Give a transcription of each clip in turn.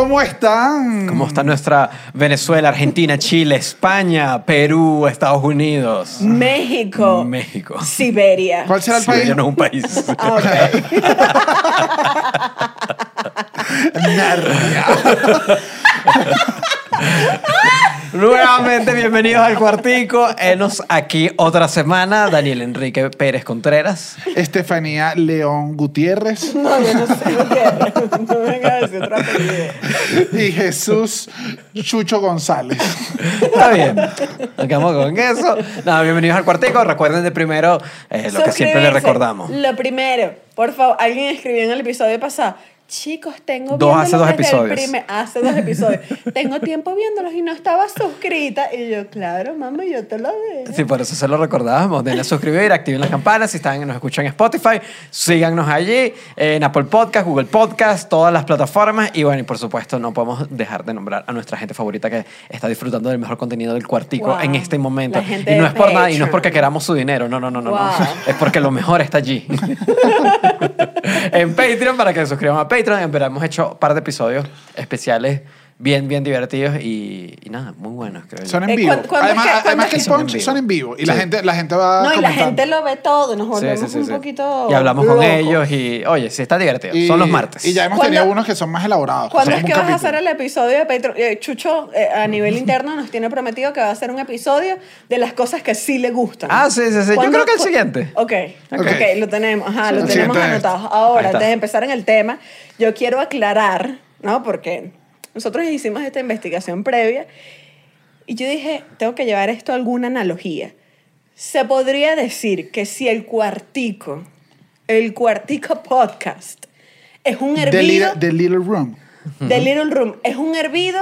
¿Cómo están? ¿Cómo está nuestra Venezuela, Argentina, Chile, España, Perú, Estados Unidos? México. México. Siberia. ¿Cuál será el Siberia país? no es un país. Ah. Narnia. Nuevamente, bienvenidos al Cuartico. Enos aquí otra semana. Daniel Enrique Pérez Contreras. Estefanía León Gutiérrez No, yo no sé es. No me vengas a decir otro apellido. y Jesús Chucho González. Está bien. Nos quedamos con eso. Nada, bienvenidos al Cuartico. Recuerden de primero eh, lo que siempre les recordamos. Lo primero, por favor, alguien escribió en el episodio pasado. Chicos, tengo Dos, hace dos episodios. primer- hace dos episodios. tengo tiempo viéndolos y no estaba suscrita. Y yo, claro, mamá, yo te lo digo. Sí, por eso se lo recordábamos. Denle a suscribir, activen las campanas. Si están, nos escuchan en Spotify, síganos allí, en Apple Podcast, Google Podcast, todas las plataformas. Y bueno, y por supuesto, no podemos dejar de nombrar a nuestra gente favorita que está disfrutando del mejor contenido del cuartico Wow. en este momento. Y no es por nada, y no es porque queramos su dinero. No, no, no, no. no. Es porque lo mejor está allí. en Patreon, para que se suscriban a Patreon. En verdad, hemos hecho un par de episodios especiales bien, bien divertidos y, y nada, muy buenos, creo. Son en vivo. ¿cuándo- cuándo además, es que- además cuándo que el que- punch son en vivo. Y la, gente, la gente va No, y la gente lo ve todo. Nos volvemos sí, sí, un sí. poquito. Y hablamos con ellos y, oye, sí está divertido. Y- Son los martes. Y ya hemos ¿Cuándo- tenido unos que son más elaborados. ¿Cuándo son es que vas a hacer el episodio de Patreon? Eh, Chucho, eh, a nivel interno, nos tiene prometido que va a hacer un episodio de las cosas que sí le gustan. Ah, sí, sí, sí. Yo ¿Cuándo creo que el siguiente. Ok, ok, Ok. lo tenemos, ajá, Sí, lo tenemos anotado. Ahora, antes de empezar en el tema, yo quiero aclarar, ¿no? Porque nosotros hicimos esta investigación previa y yo dije, tengo que llevar esto a alguna analogía. Se podría decir que si el cuartico, el cuartico podcast, es un The hervido... Little, The Little Room. The Little Room es un hervido.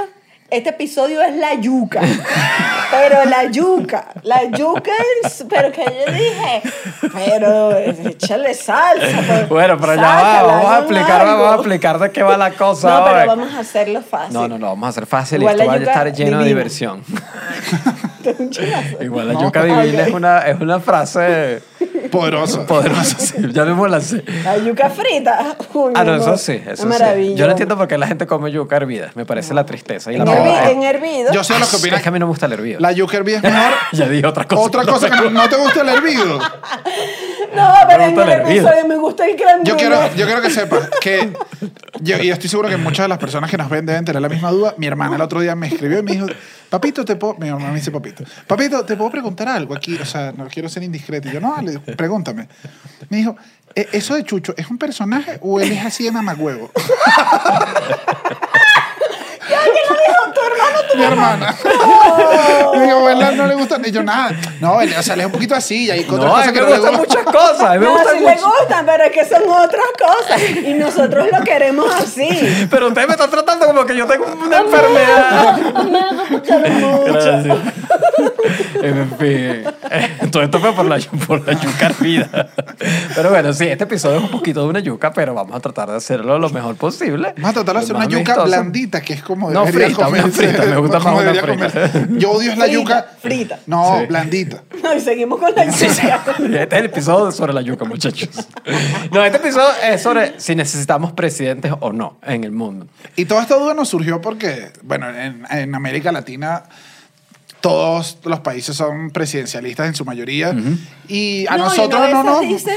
Este episodio es la yuca. pero la yuca. La yuca es. Pero que yo dije. Pero échale salsa. pues, Bueno, pero ya va, vamos a explicar, algo. vamos a explicar de qué va la cosa No, hoy. pero vamos a hacerlo fácil. No, no, no, vamos a hacer fácil Igual y esto va a estar lleno de divina. Un. Igual la No. yuca divina es, una, es una frase Poderoso. poderosa, sí. Ya mismo la sé. La yuca frita. Uy, Ah, no, eso sí, eso sí. maravilla. Yo no entiendo por qué la gente come yuca hervida. Me parece la tristeza. Y la En, No. hervi- pobreza. en hervido. Yo sé lo que Es opinan. que a mí no me gusta el hervido. La yuca hervida es mejor. Ya dije otra cosa. Otra cosa que no te gusta el hervido. No, pero en el episodio me gusta el creme Yo quiero, yo quiero que sepas que, yo, y estoy seguro que muchas de las personas que nos ven deben tener la misma duda. Mi hermana el otro día me escribió y me dijo, papito, te puedo, mi hermana me dice papito, papito, te puedo preguntar algo aquí, o sea, no quiero ser indiscreto. Y yo, no, dale, pregúntame. Me dijo, "¿E- ¿eso de Chucho es un personaje o él es así en amagüevo? Tu hermano, tu mi hermana. Y no le gusta, y yo, nada. No, él, o sea, él es un poquito así, y hay No, a cosas mí que me no le gustan gustan. muchas cosas. A mí me No, gustan sí le mucho. gustan, pero es que son otras cosas. Y nosotros lo queremos así. Pero usted me está tratando como que yo tengo una enfermedad. Gracias. En fin. eh, Todo esto fue por la, por la yuca hervida. Pero bueno, sí, este episodio es un poquito de una yuca, pero vamos a tratar de hacerlo lo mejor posible. Vamos a tratar de hacer una yuca amistoso. blandita, que es como No, frita, frita, me gusta frita. Yo odio es la yuca. frita. No, Sí. blandita. No, y seguimos con la yuca. Sí, sí. Este es el episodio sobre la yuca, muchachos. No, este episodio es sobre si necesitamos presidentes o no en el mundo. Y toda esta duda nos surgió porque, bueno, en, en América Latina todos los países son presidencialistas en su mayoría. Y a No, y nosotros a no, no. veces dice,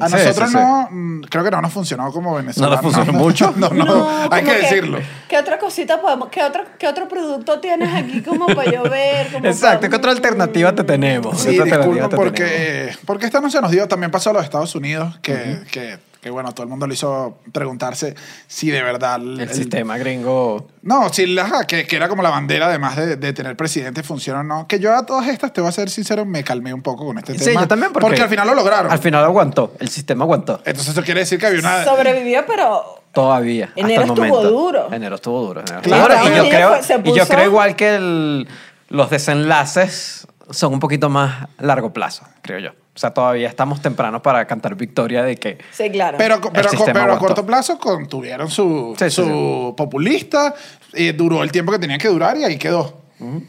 A Sí, nosotros no, mm, creo que no nos funcionó como Venezuela. No nos funcionó mucho. No, no, No, hay que decirlo. ¿Qué otra cosita podemos, qué otro, qué otro producto tienes aquí como para yo ver? Como Exacto, para- ¿qué otra alternativa te tenemos? Sí, ¿Qué otra alternativa disculpa te tenemos? porque, porque esta no se nos dio. También pasó a los Estados Unidos, que, que, que, bueno, todo el mundo le hizo preguntarse si de verdad... El, El sistema gringo. No, sí, la- que, que era como la bandera, además de, de tener presidente, funciona o no. Que yo a todas estas, te voy a ser sincero, me calmé un poco con este Sí, tema. yo también, porque, Porque al final lo lograron. Al final aguantó, el sistema aguantó. Entonces eso quiere decir que había una... Sobrevivió, pero Todavía. hasta Enero el estuvo momento. duro. Enero estuvo duro. enero Claro, y, yo creo, y yo creo igual que el- los desenlaces son un poquito más largo plazo, creo yo. O sea, todavía estamos tempranos para cantar victoria de que... sí, claro. Pero, pero, pero a corto plazo contuvieron su, Sí, sí, su populista, y duró el tiempo que tenía que durar y ahí quedó.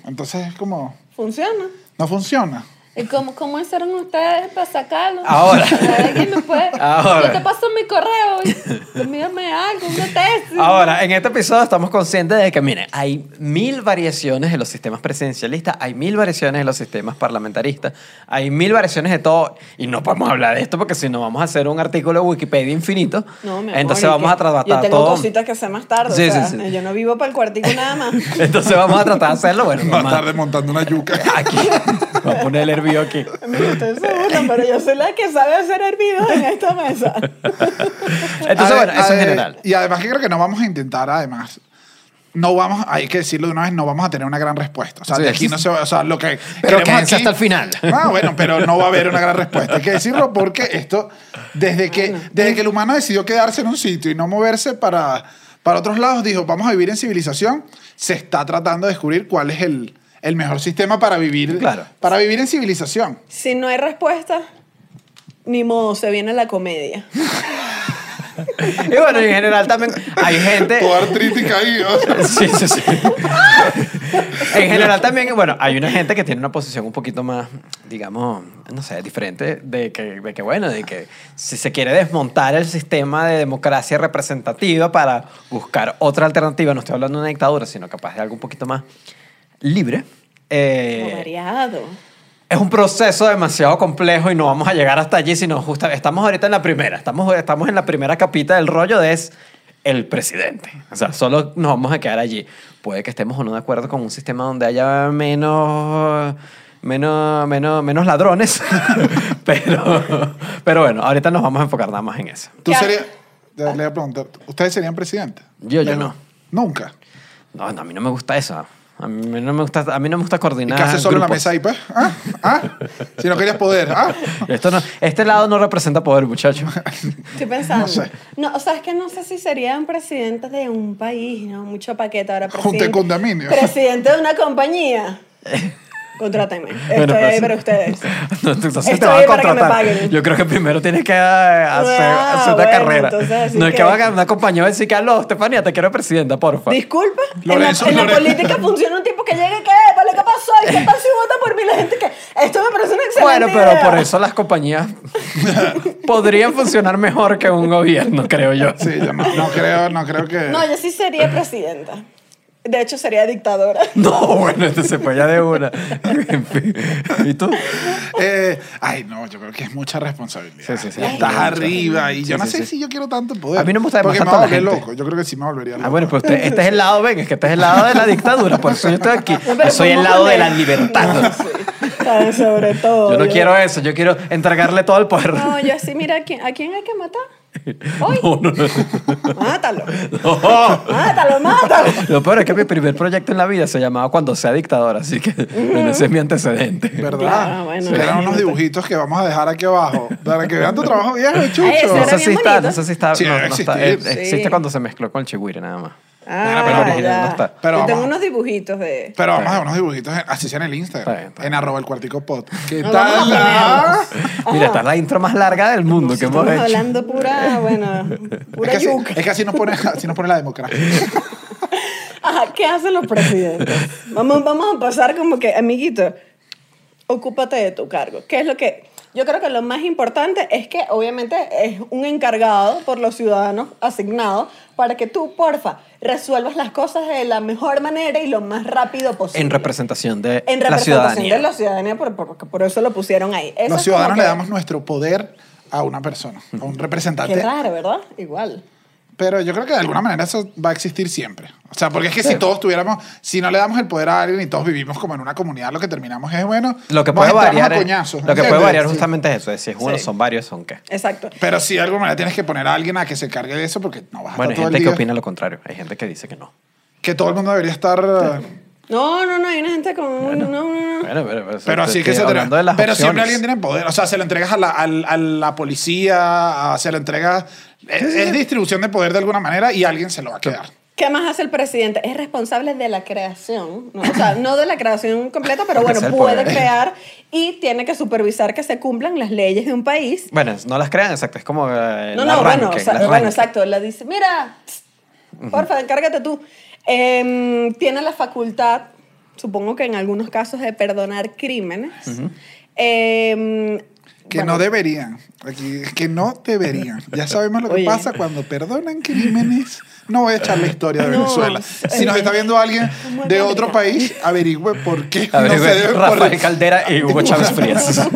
Entonces es como, Funciona. no funciona. ¿Y cómo, cómo hicieron ustedes para sacarlo? Ahora. ¿Alguien me puede? Ahora. Yo te paso mi correo envíame algo, una tesis. Ahora, en este episodio estamos conscientes de que, miren, hay mil variaciones en los sistemas presidencialistas, hay mil variaciones en los sistemas parlamentaristas, hay mil variaciones de todo, y no podemos hablar de esto porque si no vamos a hacer un artículo de Wikipedia infinito. No, mi amor, entonces vamos a tratar Yo tengo todo. cositas que hacer más tarde. Sí, o sea, sí, sí. Yo no vivo para el cuartico nada más. Entonces vamos a tratar de hacerlo, bueno, Más mamá, tarde montando una yuca. aquí. Voy a poner el hervido aquí. Mira, ustedes se pero yo soy la que sabe hacer hervidos en esta mesa. Entonces, A bueno, eso en general. Y además que creo que no vamos a intentar, además, no vamos, hay que decirlo de una vez, no vamos a tener una gran respuesta. O sea, Sí. de aquí no se va, o sea, lo que Pero quédense aquí- hasta el final. Ah, bueno, pero no va a haber una gran respuesta. Hay que decirlo porque esto, desde que, desde que el humano decidió quedarse en un sitio y no moverse para, para otros lados, dijo, vamos a vivir en civilización, se está tratando de descubrir cuál es el, el mejor sistema para vivir, Claro. para vivir en civilización. Si no hay respuesta, ni modo, se viene la comedia. Y bueno, en general también hay gente... Toda artrítica ahí, o sea, Sí, sí, sí. en general también, bueno, hay una gente que tiene una posición un poquito más, digamos, no sé, diferente de que, de que, bueno, de que si se quiere desmontar el sistema de democracia representativa para buscar otra alternativa, no estoy hablando de una dictadura, sino capaz de algo un poquito más libre. eh, variado. es un proceso demasiado complejo y no vamos a llegar hasta allí, sino justo estamos ahorita en la primera, estamos, estamos en la primera capita del rollo de es el presidente. O sea, solo nos vamos a quedar allí. Puede que estemos o no de acuerdo con un sistema donde haya menos... Menos, menos, menos ladrones, pero, pero bueno, ahorita nos vamos a enfocar nada más en eso. tú ¿Qué ha- serías, le voy a preguntar, ¿ustedes serían presidentes? Yo, yo no. Nunca. No, no, a mí no me gusta eso. A mí no me gusta, a mí no me gusta ¿Y coordinar. qué haces solo en la mesa ahí, pues? ¿Ah? ¿Ah? Si no querías poder, ¿ah? Esto no, este lado no representa poder, muchacho. Estoy pensando. No sé. No, o sea, es que no sé si sería un presidente de un país, ¿no? Mucho paquete ahora. Presidente, condominio. Presidente de una compañía. Contrátame. Estoy Bueno, ahí para ustedes. No, entonces te van a que contratar. Yo creo que primero tienes que eh, hacer, Ah, hacer una bueno, carrera. entonces no es que, que- van a una compañía y decir que, aló, Estefanía, te quiero presidenta, porfa. Disculpa. Lorenzo, en la, en la política funciona un tipo que llegue, ¿qué? ¿Vale? ¿Qué pasó? ¿Y qué tal si vota por mí la gente que esto me parece una excelente Bueno, pero idea? por eso las compañías podrían funcionar mejor que un gobierno, creo yo. Sí, yo no, no creo, no creo que... No, yo sí sería presidenta. De hecho, sería dictadora. No, bueno, este se fue ya de una. En fin. ¿Y tú? Eh, ay, no, yo creo que es mucha responsabilidad. Sí, sí, sí. Estás arriba y Sí, yo no sé sí. si yo quiero tanto poder. A mí no me gusta Porque me volvería loco. Yo creo que sí me volvería loco. Ah, bueno, pues usted, este es el lado, ven, es que este es el lado de la dictadura, por eso yo estoy aquí. Yo soy el ¿cómo lado de la libertad. No, sí. Ah, Sobre todo. Yo no quiero eso, yo quiero entregarle todo el poder. No, yo así, mira, ¿a quién, ¿a quién hay que matar? Hoy. No, no, no. Mátalo. No. Mátalo, mátalo. Lo peor es que mi primer proyecto en la vida se llamaba Cuando sea dictador, así que ese es mi antecedente. ¿Verdad? Claro, bueno, Que eran unos dibujitos que vamos a dejar aquí abajo para que vean tu trabajo viejo, chucho. Ay, No sé si está, no sé si está, Sí, no, no está, eh, existe Sí. cuando se mezcló con el chihuire nada más. Ah, pero original ya. no está. Pero Yo tengo vamos. unos dibujitos de... Pero vamos a ver unos dibujitos, en- así sea en el Instagram, Está bien, está en arroba el cuartico pod. ¿Qué tal? a Ah? Mira, esta es la intro más larga del mundo que hemos Estamos hecho. hablando pura, bueno, Es pura que, así, yuca. es que así nos pone, así nos pone la democracia. Ajá, ¿qué hacen los presidentes? Vamos, vamos a pasar como que, amiguito, ocúpate de tu cargo. ¿Qué es lo que...? Yo creo que lo más importante es que obviamente es un encargado por los ciudadanos asignado para que tú, porfa, resuelvas las cosas de la mejor manera y lo más rápido posible. En representación de En la representación ciudadanía. de la ciudadanía, por, por- porque por eso lo pusieron ahí. Eso Los ciudadanos le damos nuestro poder a una persona, a un representante. Qué raro, ¿verdad? Igual. Pero yo creo que de alguna manera eso va a existir siempre. O sea, porque es que si todos tuviéramos, si no le damos el poder a alguien y todos vivimos como en una comunidad, lo que terminamos es, bueno, Lo que puede variar, es- coñazos, lo que puede variar Sí. justamente es eso, es si es uno, Sí. son varios, son qué. Exacto. Pero sí, de alguna manera tienes que poner a alguien a que se cargue de eso porque no vas a Bueno, hay todo el gente que día. opina lo contrario, hay gente que dice que no. Que todo el mundo debería estar... eh, No, no, no, hay una gente con... no, no, no. Bueno, pero, pero, Pero así que se las Pero siempre opciones. alguien tiene poder. O sea, se lo entregas a la, al- a la policía, a- se lo entregas... Es, es distribución de poder de alguna manera y alguien se lo va a quedar. ¿Qué más hace el presidente? Es responsable de la creación, ¿no? o sea, no de la creación completa, pero bueno, puede crear y tiene que supervisar que se cumplan las leyes de un país. Bueno, no las crean, exacto, es como eh, No, la no, bueno, arranque, o sea, la bueno, arranque. exacto. Le dice, mira, porfa, encárgate tú. Em, tiene la facultad, supongo que en algunos casos, de perdonar crímenes. Eh, Que bueno, no deberían. Aquí, que no deberían. Ya sabemos lo que Oye. pasa cuando perdonan crímenes. No voy a echar la historia de No, Venezuela. Si nos está viendo alguien ¿Cómo es de otro país, averigüe por qué A ver, no se debe Rafael por- Caldera y Hugo Chávez Frías.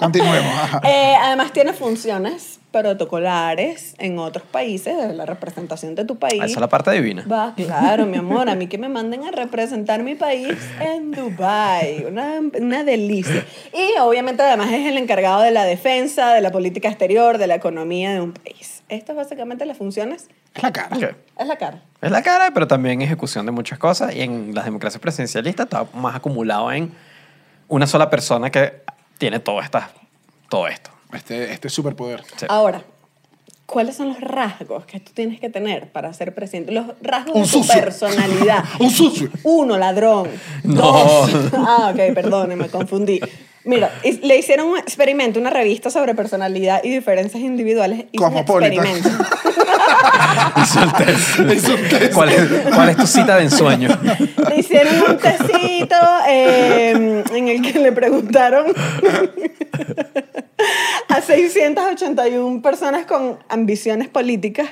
Continuemos. Eh, además tiene funciones protocolares en otros países, de la representación de tu país. Esa es la parte divina. Va, claro, mi amor, a mí que me manden a representar mi país en Dubai, una, una delicia. Y obviamente además es el encargado de la defensa, de la política exterior, de la economía de un país. Estas básicamente las funciones, Es la cara. Es la cara. Es la cara, pero también ejecución de muchas cosas. Y en las democracias presidencialistas está más acumulado en una sola persona que tiene todo, esta, todo esto. Este, este superpoder. Sí. Ahora, ¿cuáles son los rasgos que tú tienes que tener para ser presidente? Los rasgos Un de tu sucio. personalidad. Un sucio. Uno, ladrón. No. Dos. Ah, ok, perdone, me confundí. Mira, y- le hicieron un experimento, una revista sobre personalidad y diferencias individuales. Hizo un Cosmopolitan. experimento. Hizo el test. Es un test. ¿Cuál es, cuál es tu cita de ensueño? Le hicieron un tecito eh, en el que le preguntaron a 681 personas con ambiciones políticas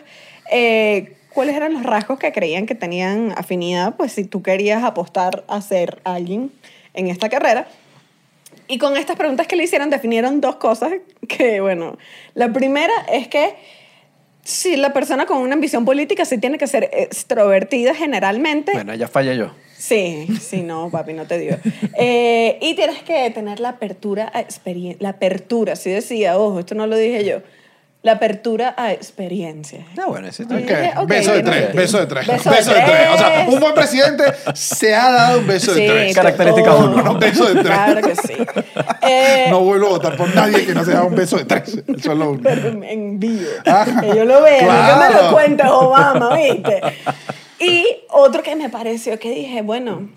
eh, cuáles eran los rasgos que creían que tenían afinidad, pues si tú querías apostar a ser alguien en esta carrera. Y con estas preguntas que le hicieron definieron dos cosas que, bueno, la primera es que si la persona con una ambición política sí tiene que ser extrovertida generalmente. Bueno, ya fallé yo. Sí, sí, no, papi, no te digo. Eh, y tienes que tener la apertura a experiencia. La apertura, sí decía, ojo, esto no lo dije yo. La apertura a experiencia. Ah, bueno, ese Ok. Ok, Dije, ok, beso de tres, sentido. beso de tres. Beso Beso, de de tres. O sea, un buen presidente se ha dado un beso de Sí, tres. Característica uno. Un beso de tres. Claro que sí. Eh, No vuelvo a votar por nadie que no se da un beso de tres. Eso es lo único. pero en- vivo. Ah, que yo lo vea, no que me claro. lo cuente Obama, ¿viste? Y otro que me pareció que dije, bueno,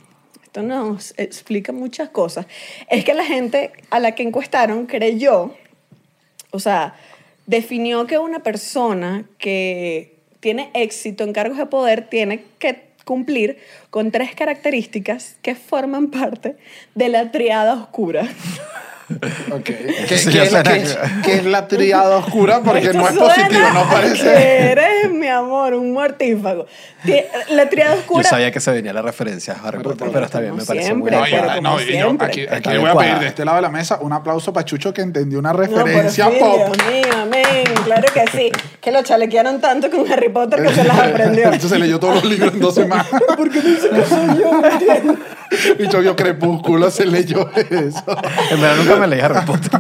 esto nos explica muchas cosas, es que la gente a la que encuestaron creyó, o sea, definió que una persona que tiene éxito en cargos de poder tiene que cumplir con tres características que forman parte de la triada oscura. Ok. ¿Qué, es qué es- qué es la triada oscura? Porque Esto no es positivo, no parece. que eres, mi amor, un mortífago. La triada Yo oscura. sabía que se venía la referencia a Harry Pero- Potter, pero está bien, me parece muy siempre, No, bien. no, y yo siempre. aquí, le voy a pedir de este lado de la mesa un aplauso para Chucho que entendió una No, por referencia fin, pop. Dios mío, amén. Claro que sí. Que lo chalequearon tanto con Harry Potter que se las aprendió. Entonces se leyó todos los libros en dos semanas. ¿Por qué no dice que soy yo? No yo vio Crepúsculo, se leyó eso. En verdad nunca me leí Harry Potter.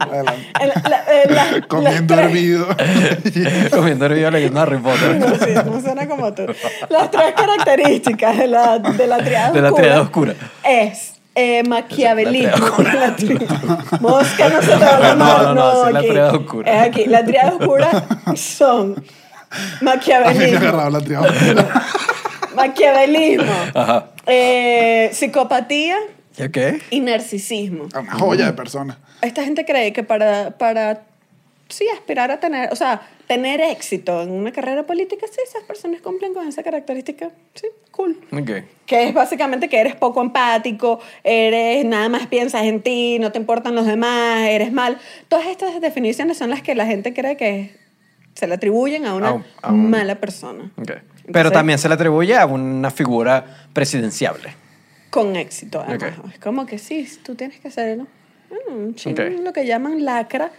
La- la- eh, la- Comiendo hervido. Comiendo hervido leyendo Harry Potter. No, sí, no suena como tú. Las tres características de la, de la triada De la oscura. triada oscura. Es eh, maquiavelismo. La triada La tri- Mosca no se te va a No, llamar, no, la triada oscura. Es aquí. La triada oscura son A mí maquiavelismo, me la triada. maquiavelismo, Ajá. eh, psicopatía ¿Y qué? y narcisismo. Una joya de persona. Esta gente cree que para, para sí, aspirar a tener, o sea, tener éxito en una carrera política, sí, esas personas cumplen con esa característica. Sí, cool. Ok. Que es básicamente que eres poco empático, eres nada más piensas en ti, no te importan los demás, eres mal. Todas estas definiciones son las que la gente cree que se le atribuyen a una A un- a un- mala persona. ok. Pero Entonces- también se le atribuye a una figura presidenciable. Con éxito, además. Ok. Es como que sí, tú tienes que ser, ¿no? Bueno, un chingo, Ok. lo que llaman lacra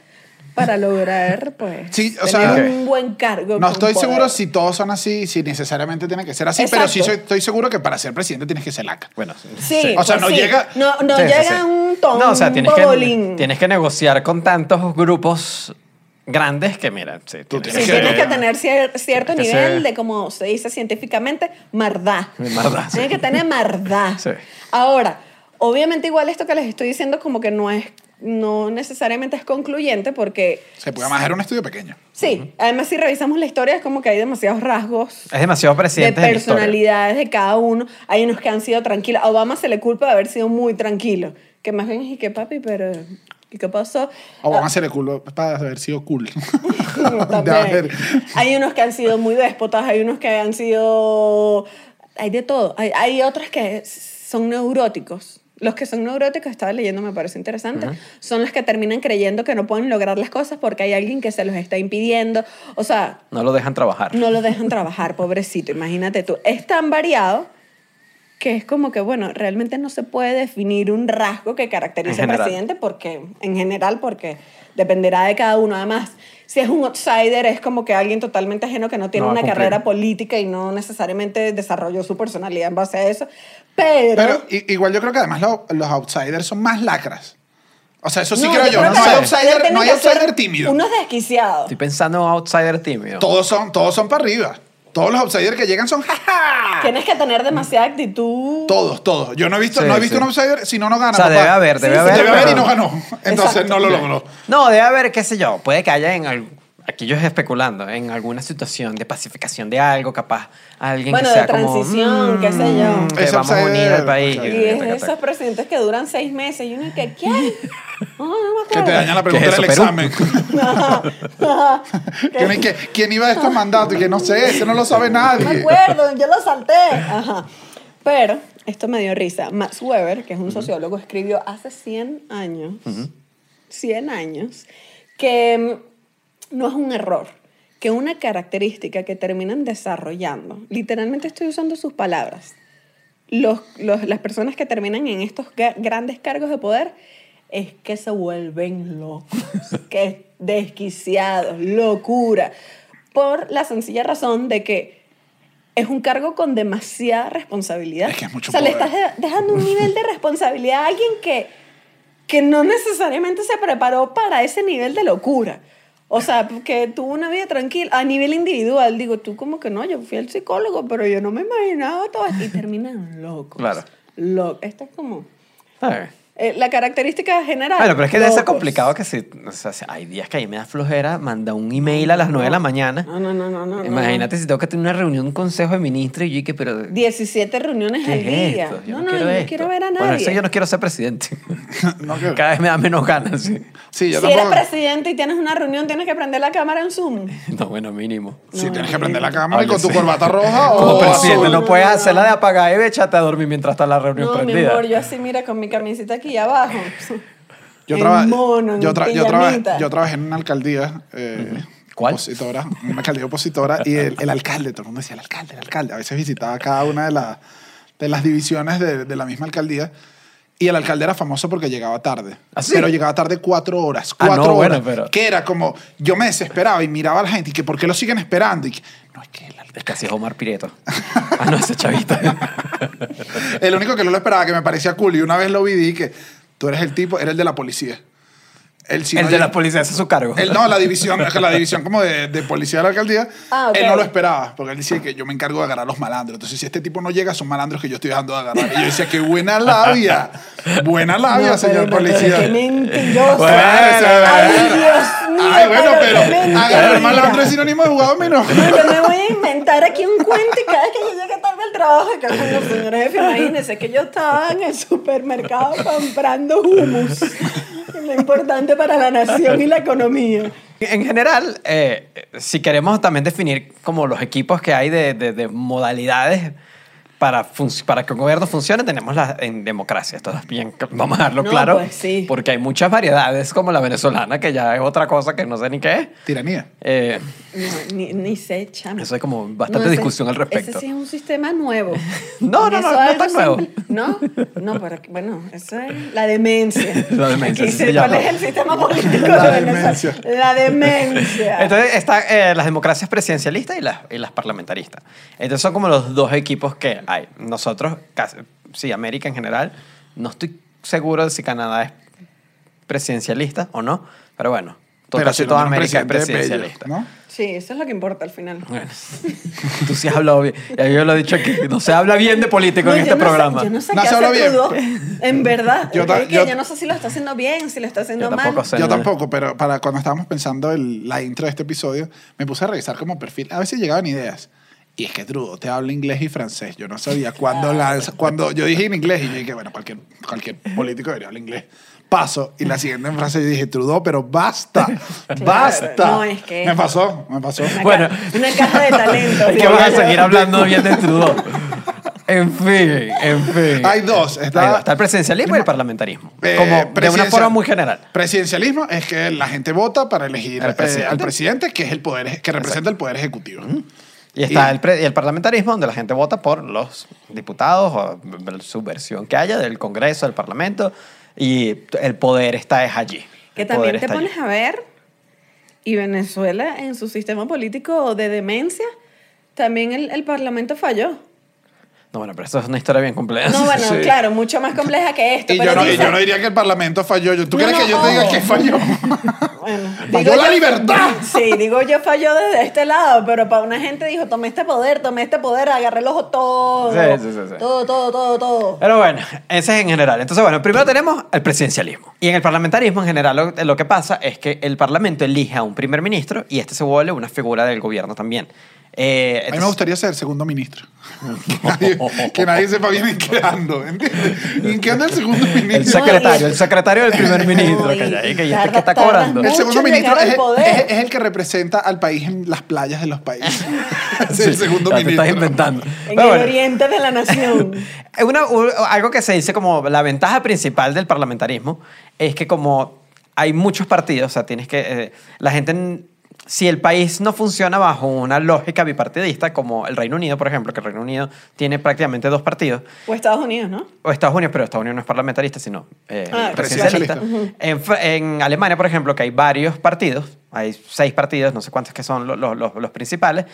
para lograr, pues, Sí, o tener sea, un buen cargo. No estoy poder. seguro si todos son así, si necesariamente tienen que ser así, pero sí Exacto. soy- estoy seguro que para ser presidente tienes que ser laca. Bueno, Sí, O sea, pues no sí. llega- No, no Sí, sí, llega sí. a un tono, No, o sea, tienes un que, tienes que negociar con tantos grupos grandes que, mira, sí, Tú tienes Sí, tienes tienes que tener cier- cierto tienes que nivel ser- de, como se dice científicamente. Mardá, sí. Tienes que tener mardad. Sí. Ahora, obviamente igual esto que les estoy diciendo como que no es, no necesariamente es concluyente porque, Se puede más, era un estudio pequeño. sí, además si revisamos la historia es como que hay demasiados rasgos Es demasiado de presidente de personalidades de cada uno. Hay unos que han sido tranquilos. A Obama se le culpa de haber sido muy tranquilo. Que más bien es y que papi, pero... ¿Y qué pasó? A Obama se le culo para haber sido cool. haber. Hay unos que han sido muy déspotas, hay unos que han sido... Hay de todo. Hay, hay otros que son neuróticos. los que son neuróticos, estaba leyendo, me parece interesante, son los que terminan creyendo que no pueden lograr las cosas porque hay alguien que se los está impidiendo. O sea, No lo dejan trabajar. no lo dejan trabajar, pobrecito. Imagínate tú. Es tan variado que es como que, bueno, realmente no se puede definir un rasgo que caracterice al general. presidente porque, en general, porque dependerá de cada uno. Además, si es un outsider, es como que alguien totalmente ajeno que no tiene No una cumplir. carrera política y no necesariamente desarrolló su personalidad en base a eso. Pero, Pero i- igual yo creo que además lo- los outsiders son más lacras. O sea, eso sí No, creo yo. creo No, que hay outsider, no hay outsider tímido. Unos desquiciados. Estoy pensando en outsider tímido. Todos son, todos son para arriba. Todos los outsiders que llegan son jaja. Tienes que tener demasiada actitud. Todos, todos. Yo no he visto, Sí, no he visto sí. un outsider si no, no gana. O sea, papá. debe haber, debe Sí, sí, haber. Debe haber y pero- no ganó. Entonces Exacto. no lo logró. No, debe haber, qué sé yo, puede que haya en al- aquí yo especulando, en alguna situación de pacificación de algo, capaz alguien Bueno, que de sea como, transición, qué sé yo. "Mm, que Ese vamos a unir al país. claro. Y es esos presidentes que duran seis meses y uno es que, ¿quién? No, no me Que te dañan la ¿Qué pregunta es del examen. No que- ¿Quién iba a estos mandatos? Y que no sé, eso no lo sabe No me nadie. acuerdo, yo lo salté. Ajá. Pero esto me dio risa. Max Weber, que es un sociólogo, escribió hace 100 años, 100 años, que mm, no es un error, que una característica que terminan desarrollando, literalmente estoy usando sus palabras, los, los- las personas que terminan en estos grandes cargos de poder es que se vuelven locos, que desquiciados, locura, por la sencilla razón de que es un cargo con demasiada responsabilidad. Es que es mucho o sea, le estás de- dejando un nivel de responsabilidad a alguien que, que no necesariamente se preparó para ese nivel de locura. O sea, que tuvo una vida tranquila a nivel individual. Digo, tú como que no, yo fui al psicólogo, pero yo no me imaginaba todo esto. Y terminan locos. Claro. Lo- esto es como... Está bien. Eh, la característica general. Bueno, pero es que debe ser locos. complicado que si, o sea, si hay días que a mí me da flojera, manda un email a las 9 de la mañana. No, no, no, no. no Imagínate si tengo que tener una reunión, un consejo de ministros y yo y que, pero... 17 reuniones ¿Qué al es día. esto? Yo no, no, no, quiero yo no quiero ver a nadie. Bueno, eso yo no quiero ser presidente. No, que- Cada vez me da menos ganas, sí. Sí, yo si eres presidente y tienes una reunión, tienes que prender la cámara en Zoom. No, bueno, mínimo. Sí, No, tienes no, que prender la cámara y con tu sí. corbata roja o Como presidente azul. no, puedes no, hacer la no. de apagar y echarte a dormir mientras está la reunión No, mi prendida. amor, yo así, mira, con mi camisita aquí abajo. Yo, traba- mono, en yo, tra- yo, traba- yo trabajé en una alcaldía. eh, ¿Cuál? Opositora. Una alcaldía opositora. Y el, el alcalde, todo el mundo decía, el alcalde, el alcalde. A veces visitaba cada una de, la- de las divisiones de, de la misma alcaldía. Y el alcalde era famoso porque llegaba tarde. ¿Ah, sí? Pero llegaba tarde cuatro horas. Ah, Cuatro no, horas. bueno, pero- Que era como, yo me desesperaba y miraba a la gente y que, ¿por qué lo siguen esperando? Y que, no, es que el alcalde Es que así es Omar Pireto. ah, no, ese chavita. El único que no lo esperaba, que me parecía cool, y una vez lo vi, dije que tú eres el tipo, era el de la policía. El, si el no de la policía, ese es su cargo. Él no, la división, la división como de, de policía de la alcaldía, Ah, ok. él no lo esperaba, porque él decía que yo me encargo de agarrar a los malandros. Entonces, si este tipo no llega, son malandros que yo estoy dejando de agarrar. Y yo decía, qué buena labia, buena labia, No, señor pero- pero policía. Qué mentiroso. Bueno, Ay. Dios mío. Ay, bueno, pero agarrar malandro es sinónimo de jugador menos. No, yo me voy a inventar aquí un cuento y cada vez que yo llegue tarde al trabajo, que con los señores jefe, imagínense que yo estaba en el supermercado comprando hummus. Lo importante para la nación y la economía. En general, eh, si queremos también definir como los equipos que hay de- de modalidades para, para que un gobierno funcione, tenemos la, en democracia. Esto es bien, vamos a dejarlo No, claro. pues sí. Porque hay muchas variedades, como la venezolana, que ya es otra cosa que no sé ni qué es. Tiranía. Eh, No, ni, ni sé, chamo. eso hay como bastante No, ese- discusión al respecto. Ese sí es un sistema nuevo. No, no, no, no es tan nuevo. No, no, pero bueno, eso es la demencia. La demencia, Aquí ¿Cuál llama. es el sistema político La de Venezuela? demencia. La demencia. Entonces están eh, las democracias presidencialistas y las, y las parlamentaristas. Entonces son como los dos equipos que hay. Nosotros, casi- sí, América en general, no estoy seguro de si Canadá es presidencialista o no, pero bueno, todo, Pero casi toda América es presidente bello, presidencialista. ¿no? Sí, eso es lo que importa al final. Bueno, tú sí has hablado bien. Ya yo lo he dicho aquí, no se habla bien de político No, en yo este no sé- programa. yo no sé No qué se habla bien. En verdad. Yo Yo, ta- yo- yo no sé si lo está haciendo bien, si lo está haciendo Yo mal. tampoco sé. Yo nada. tampoco, pero para cuando estábamos pensando el, la intro de este episodio, me puse a revisar como perfil. A veces llegaban ideas. Y es que Trudo te habla inglés y francés. Yo no sabía cuándo lanza, cuando yo dije en inglés y yo dije, bueno, cualquier, cualquier político debería hablar inglés. Paso. Y la siguiente en francés yo dije, Trudeau, pero basta, basta. No, es que- Me pasó, me pasó. Una Bueno. una caja de talento. Es que vas a seguir hablando bien de Trudeau. En fin, en fin. Hay dos. Está, Ahí va, está el presidencialismo y el parlamentarismo. Eh, como de una forma muy general. Presidencialismo es que la gente vota para elegir Al eh, presidente. al presidente, que es el poder que representa el poder ejecutivo. Y está Y- el, pre- y el parlamentarismo, donde la gente vota por los diputados o su versión que haya del Congreso, del Parlamento, y el poder está es allí. Que también te está allí. pones a ver, y Venezuela en su sistema político de demencia, también el, el Parlamento falló. No, bueno, pero eso es una historia bien compleja. No, bueno, Sí. claro, mucho más compleja que esto. Y pero yo no, y dice- yo no diría que el Parlamento falló. Yo- ¿Tú No, crees no, que yo te diga que falló? Bueno, ¡Falló la libertad! Sí, digo yo falló desde este lado, pero para una gente dijo, tomé este poder, tomé este poder, agarré el ojo todo. Sí, sí, sí, sí. Todo, todo, todo, todo. Pero bueno, ese es en general. Entonces, bueno, primero tenemos el presidencialismo. Y en el parlamentarismo, en general, lo, lo que pasa es que el parlamento elige a un primer ministro y este se vuelve una figura del gobierno también. Eh, A mí me entonces- gustaría ser segundo ministro. que, nadie, que nadie sepa bien en qué ando. ¿Entiendes? ¿En qué anda el segundo ministro? El secretario, el secretario del primer ministro. Que ya- que ya este que está cobrando. El segundo ministro es, es- es el que representa al país en las playas de los países. es el Sí, segundo te ministro. estás inventando. En Pero el bueno. oriente de la nación. Una- algo que se dice como la ventaja principal del parlamentarismo es que como hay muchos partidos, o sea, tienes que... eh, la gente... Si el país no funciona bajo una lógica bipartidista, como el Reino Unido, por ejemplo, que el Reino Unido tiene prácticamente dos partidos, O Estados Unidos, ¿no? o Estados Unidos, pero Estados Unidos no es parlamentarista, sino eh, Ah, presidencialista. en, Alemania, por ejemplo, que hay varios partidos, hay seis partidos, no sé cuántos que son los, los- los principales,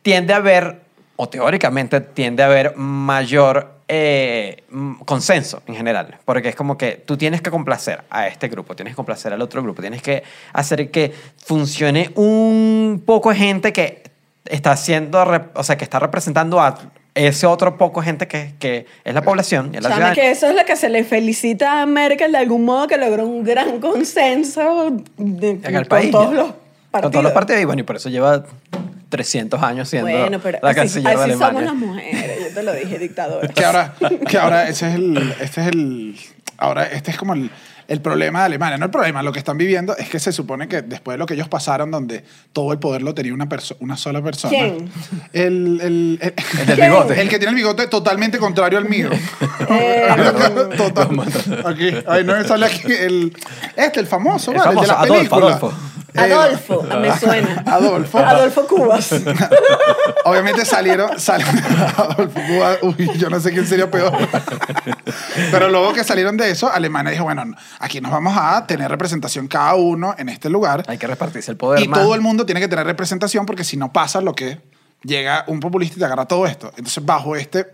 tiende a haber, o teóricamente tiende a haber mayor eh, mm, consenso en general, porque es como que tú tienes que complacer a este grupo, tienes que complacer al otro grupo, tienes que hacer que funcione un poco de gente que está haciendo, o sea, que está representando a ese otro poco gente que, que es la población, es la ciudad. que eso es lo que se le felicita a Merkel de algún modo que logró un gran consenso de- en el con país. todos ya. los partidos. Con todos los partidos, y bueno, y por eso lleva 300 años siendo Bueno, pero la así, canciller de así somos Alemania. las mujeres, te lo dije, dictador. que ahora, que ahora ese es el, este es el, ahora este es como el, el problema de Alemania. No el problema, lo que están viviendo es que se supone que después de lo que ellos pasaron, donde todo el poder lo tenía una, perso- una sola persona. ¿Quién? El, el, el, El del bigote. el que tiene el bigote totalmente contrario al mío. Eh, Total. Aquí, ay, no me sale aquí el, este, el famoso, El ¿vale? famoso, el de la Adolfo, película. Adolfo. Adolfo, me suena. Adolfo. Adolfo Cubas. Obviamente salieron, salieron Adolfo Cuba, uy, yo no sé quién sería peor. Pero luego que salieron de eso, Alemania dijo, bueno, aquí nos vamos a tener representación cada uno en este lugar. Hay que repartirse el poder Y todo el mundo tiene que tener representación porque si no pasa lo que llega un populista y te agarra todo esto. Entonces, bajo este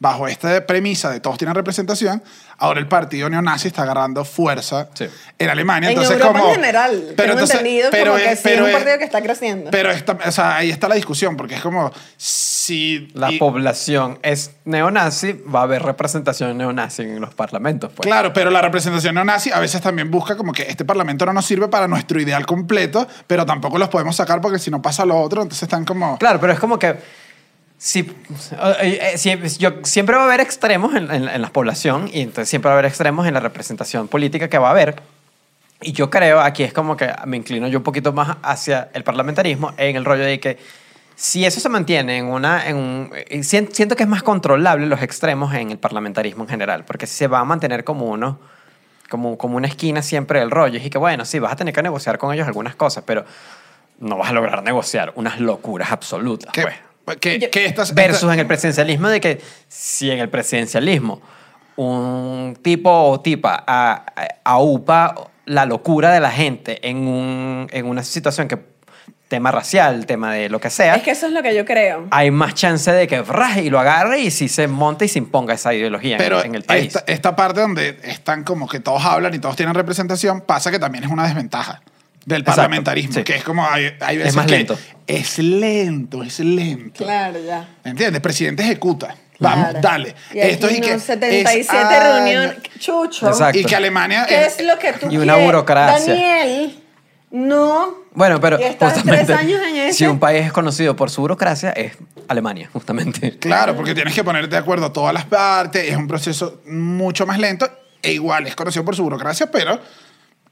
bajo esta premisa de todos tienen representación, ahora el partido neonazi está agarrando fuerza Sí. en Alemania. En Entonces, Europa como, en general, tengo entonces- entendido como que sí es un partido que está creciendo. Pero esta- o sea, ahí está la discusión, porque es como si... La y- población es neonazi, va a haber representación neonazi en los parlamentos. Pues. Claro, pero la representación neonazi a veces también busca como que este parlamento no nos sirve para nuestro ideal completo, pero tampoco los podemos sacar porque si no pasa lo otro, entonces están como... Claro, pero es como que si, eh, eh, si- yo, siempre va a haber extremos en, en- en la población y entonces siempre va a haber extremos en la representación política que va a haber. Y yo creo, aquí es como que me inclino yo un poquito más hacia el parlamentarismo en el rollo de que si eso se mantiene en una... En un, eh, sien- siento que es más controlable los extremos en el parlamentarismo en general, porque si se va a mantener como uno como, como una esquina siempre del rollo. Y que bueno, sí, vas a tener que negociar con ellos algunas cosas, pero no vas a lograr negociar unas locuras absolutas. que, pues. Que, Yo- que estas- Versus en el presidencialismo de que si en el presidencialismo un tipo o tipa a- a- aupa la locura de la gente en, un, en una situación que tema racial, tema de lo que sea, Es que eso es lo que yo creo. hay más chance de que raje y lo agarre y si se monte y se imponga esa ideología en, el país. Esta, esta parte donde están como que todos hablan y todos tienen representación, pasa que también es una desventaja del Exacto, parlamentarismo, sí. que es como hay, hay veces más que lento. es lento, es lento. Claro, ya. ¿Entiendes? El presidente ejecuta. Vamos, Claro. dale. Y aquí Esto y no, que 77 es. Chucho. Exacto. Y que Alemania ¿Qué es- es lo que tú Y una quieres? burocracia. Daniel, no. Bueno, pero Y estás justamente tres años en ese. si un país es conocido por su burocracia es Alemania, justamente. Claro, porque tienes que ponerte de acuerdo a todas las partes, es un proceso mucho más lento e igual es conocido por su burocracia, pero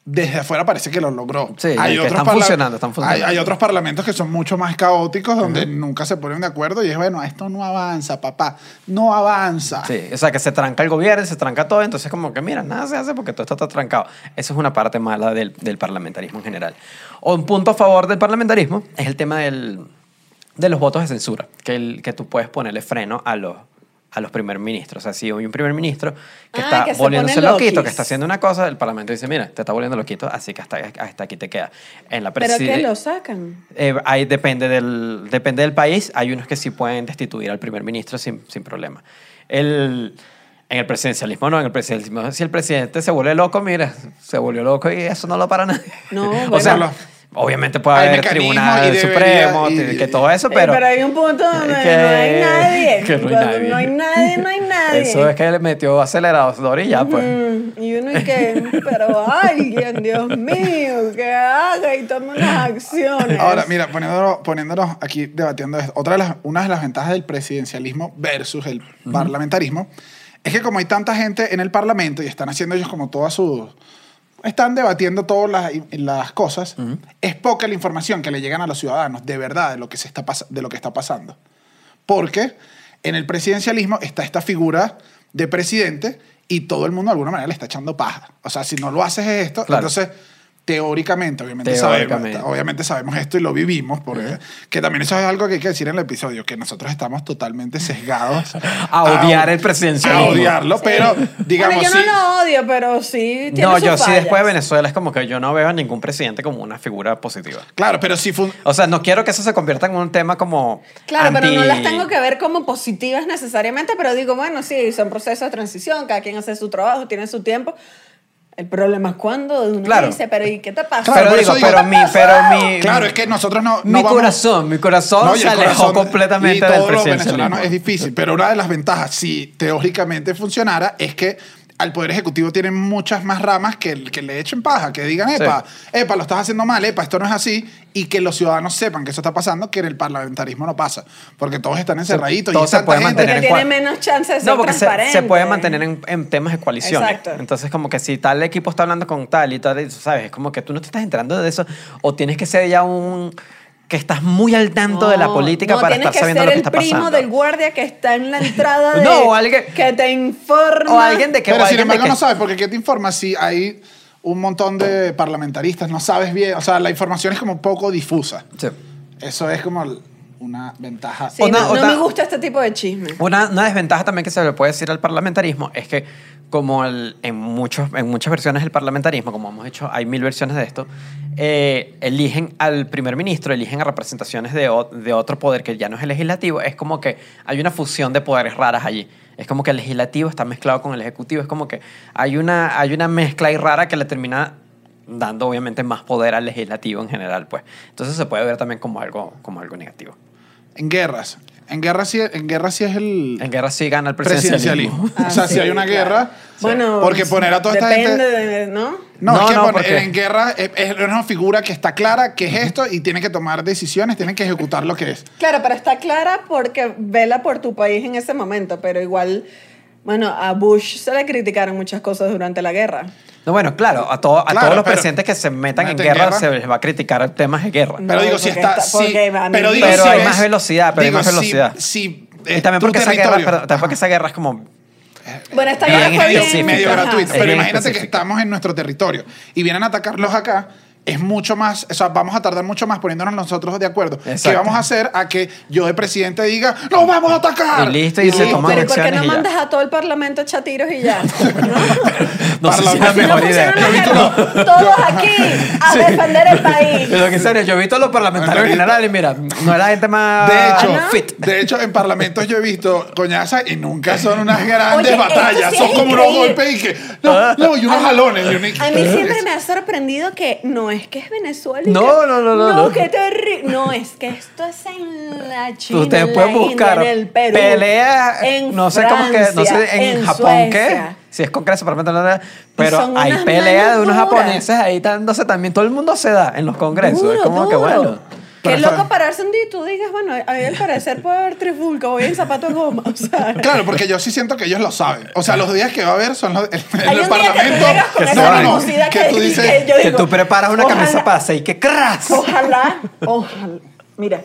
desde afuera parece que lo logró. Sí, que están parla- funcionando, están funcionando. Hay, hay otros parlamentos que son mucho más caóticos, donde nunca se ponen de acuerdo y es, bueno, esto no avanza, papá, no avanza. Sí, o sea, que se tranca el gobierno, se tranca todo, entonces como que, mira, nada se hace porque todo esto está trancado. Eso es una parte mala del, del parlamentarismo en general. O un punto a favor del parlamentarismo es el tema del, de los votos de censura, que, el, que tú puedes ponerle freno a los, a los primer ministros. O sea, si hay un primer ministro que Ah, está que se volviéndose loquito, que está haciendo una cosa, el parlamento dice, mira, te está volviendo loquito, así que hasta, hasta aquí te queda. En la Pero que lo sacan. eh, ahí depende del, depende del país. Hay unos que sí pueden destituir al primer ministro sin, sin problema. El, en el presidencialismo no, en el presidencialismo, si el presidente se vuelve loco, mira, se volvió loco y eso no lo para nadie. No, o bueno. sea, Lo- obviamente puede Hay haber tribunal supremo, y- que todo eso, Eh, pero... hay un punto donde que- no hay nadie. que no hay Cuando nadie. no hay nadie, no hay nadie. Eso es que le metió acelerador y ya, pues. Mm, y uno y que, pero alguien, Dios mío, que haga y tome unas acciones. Ahora, mira, poniéndonos, poniéndonos aquí debatiendo esto, otra de las, una de las ventajas del presidencialismo versus el parlamentarismo es que como hay tanta gente en el parlamento y están haciendo ellos como todas sus... Están debatiendo todas las, las cosas, es poca la información que le llegan a los ciudadanos de verdad de lo que, se está, de lo que está pasando. Porque en el presidencialismo está esta figura de presidente y todo el mundo de alguna manera le está echando paja. O sea, si no lo haces es esto, Claro. entonces teóricamente, obviamente, Teóricamente. Sabemos, obviamente sabemos esto y lo vivimos, porque, que también eso es algo que hay que decir en el episodio, que nosotros estamos totalmente sesgados A odiar a- el presidencialismo. A odiarlo, pero digamos Bueno, yo sí. no lo odio, pero sí tiene No, sus yo sí fallas. después de Venezuela es como que yo no veo a ningún presidente como una figura positiva. Claro, pero sí O sea, no quiero que eso se convierta en un tema como. Claro, pero no las tengo que ver como positivas necesariamente, pero digo, bueno, sí, son procesos de transición, cada quien hace su trabajo, tiene su tiempo. El problema es cuando uno Claro. dice, pero ¿y qué te pasa? Claro, pero por digo, digo- pero mi, pero mi. Claro, es que nosotros no, no mi vamos- corazón, mi corazón No, se alejó corazón- completamente y del todos los presidencialismo. venezolanos es difícil, pero una de las ventajas, si teóricamente funcionara, es que al Poder Ejecutivo tienen muchas más ramas que, que le echen paja, que digan, epa, epa, lo estás haciendo mal, epa, esto no es así, y que los ciudadanos sepan que eso está pasando, que en el parlamentarismo no pasa, porque todos están encerraditos y se puede gente- mantener Porque en tiene menos de No, porque se, puede mantener en, en temas de. Exacto. Entonces, como que si tal equipo está hablando con tal y tal, y, ¿sabes? Es como que tú no te estás enterando de eso o tienes que ser ya un... que estás muy al tanto de la No, política no, para estar sabiendo ser lo que el está primo pasando. del guardia que está en la entrada de, No, o alguien- que te informa. O alguien de que... Pero sin embargo que- no sabes, porque ¿qué te informa si hay un montón de parlamentaristas? No sabes bien, o sea, la información es como poco difusa. Sí. Eso es como l- una ventaja. Sí, Una- no, no otra- me gusta este tipo de chisme. Una, una desventaja también que se le puede decir al parlamentarismo es que como el- en, muchos, en muchas versiones del parlamentarismo, como hemos hecho, hay mil versiones de esto, eh, eligen al primer ministro, eligen a representaciones de, o- de otro poder que ya no es el legislativo, es como que hay una fusión de poderes raras allí. Es como que el legislativo está mezclado con el ejecutivo, es como que hay una, hay una mezcla ahí rara que le termina dando obviamente más poder al legislativo en general, pues. Entonces se puede ver también como algo, como algo negativo. En guerras. En guerras sí, en guerra sí es el En guerra sí gana el presidencialismo. presidencialismo. o sea, Ah, si sí, hay una claro. guerra. Bueno, porque poner a toda esta depende gente. de, ¿no? No, No, es que no, poner- porque- en guerra es, es una figura que está clara que es esto y tiene que tomar decisiones, tiene que ejecutar lo que es. Claro, pero está clara porque vela por tu país en ese momento, pero igual, bueno, a Bush se le criticaron muchas cosas durante la guerra. No, bueno, claro, a, todo- a Claro, todos los pero- presidentes que se metan en guerra, guerra. se les va a criticar temas de guerra. Pero No, digo, si está. sí, pero digo, Pero si hay ves- más velocidad, pero hay digo, más si- velocidad. Si, y es también porque esa guerra, también porque esa guerra es como... Bueno, esta Bien guerra fue bien. medio gratuito. Pero imagínate que estamos en nuestro territorio y vienen a atacarlos acá. Es mucho más, o sea, vamos a tardar mucho más poniéndonos nosotros de acuerdo. ¿Qué vamos a hacer a que yo de presidente diga, ¡nos vamos a atacar! Y listo, y se toman pero ¿y por qué no mandas a todo el parlamento a echar tiros y ya? No sé si es la mejor no idea. Todos aquí a Sí. defender el país. Pero que en serio, yo he visto a los parlamentarios en general y mira, no es la gente más De hecho, ¿no? fit. de hecho, en parlamentos yo he visto coñazas y nunca son unas grandes Oye, batallas. sí son como unos golpes y que. No, no, y unos jalones. A mí siempre me ha sorprendido que no es que es Venezuela. No, que- no, no, no, No, qué terrible. No, es que esto es en la China. Ustedes en pueden buscar India, en no sé cómo que, no sé en, Japón qué, si es Congreso, Parlamento, pero hay unas pelea de unos japoneses ahí dándose también, todo el mundo se da en los congresos, es como que bueno. Qué loco pararse un día y tú digas, bueno, a mí al parecer puede haber trifulca, voy en zapato de goma. O sea, Claro, porque yo sí siento que ellos lo saben. O sea, los días que va a haber son los el que tú Parlamento. que tú dices- que yo Que digo, tú preparas una ojalá- camisa para y que cras. Ojalá, ojalá. Mira,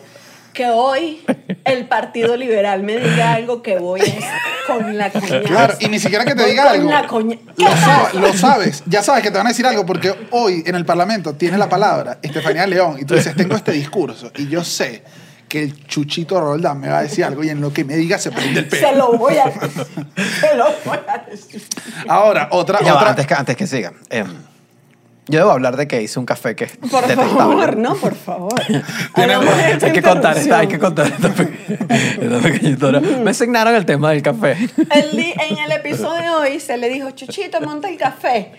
que hoy el Partido Liberal me diga algo que voy a- con la coñaza. Claro, y ni siquiera que te Voy diga con algo. la coña- ¿Qué Lo, pasa? sa- lo sabes, ya sabes que te van a decir algo porque hoy en el Parlamento tiene la palabra Estefanía León y tú dices, tengo este discurso y yo sé que el chuchito Roldán me va a decir algo y en lo que me diga se prende el Se pelo. lo voy a se lo voy a decir. Ahora, otra, Ya va, antes, que, antes que siga. em, yo debo hablar de que hice un café que es Por detestable. favor, no, por favor. Esta Hay que contar, esta, hay que contar esta, pe- esta pequeña historia. Me asignaron el tema del café. El en el episodio de hoy se le dijo, Chuchito, monta el café.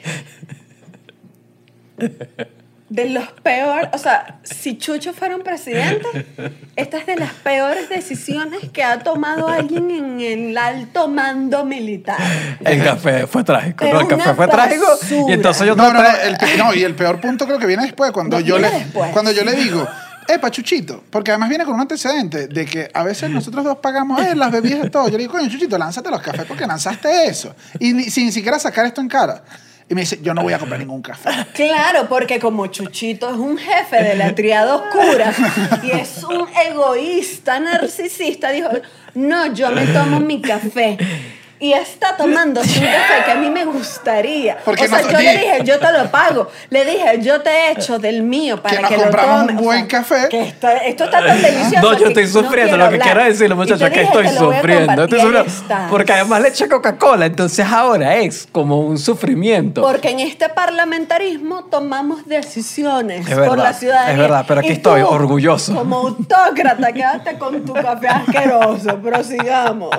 De los peores, o sea, si Chucho fuera un presidente, esta es de las peores decisiones que ha tomado alguien en el alto mando militar. El café fue trágico. No, el café fue trágico. Y entonces yo No, no, no, el, no, y el peor punto creo que viene después, cuando, yo, le, después. cuando yo le digo, epa, Chuchito, porque además viene con un antecedente de que a veces nosotros dos pagamos eh, las bebidas y todo. Yo le digo, coño, Chuchito, lánzate los cafés porque lanzaste eso. Y ni- sin siquiera sacar esto en cara. Y me dice, yo no voy a comprar ningún café. Claro, porque como Chuchito es un jefe de la triada oscura y es un egoísta narcisista, dijo, no, yo me tomo mi café. Y está tomándose un café que a mí me gustaría. Porque o sea, no- yo le dije, yo te lo pago. Le dije, yo te echo del mío para nos que, lo un tomes. O buen sea, café. Que esto, esto está tan delicioso. No, yo que estoy sufriendo. lo que hablar. quiero decirle, muchachos, que estoy sufriendo. Estoy. Porque además le eché Coca-Cola. Entonces ahora es como un sufrimiento. Porque en este parlamentarismo tomamos decisiones verdad, por la ciudadanía. es verdad, pero aquí Y estoy, tú, orgulloso. Como autócrata, quédate con tu café asqueroso. Prosigamos.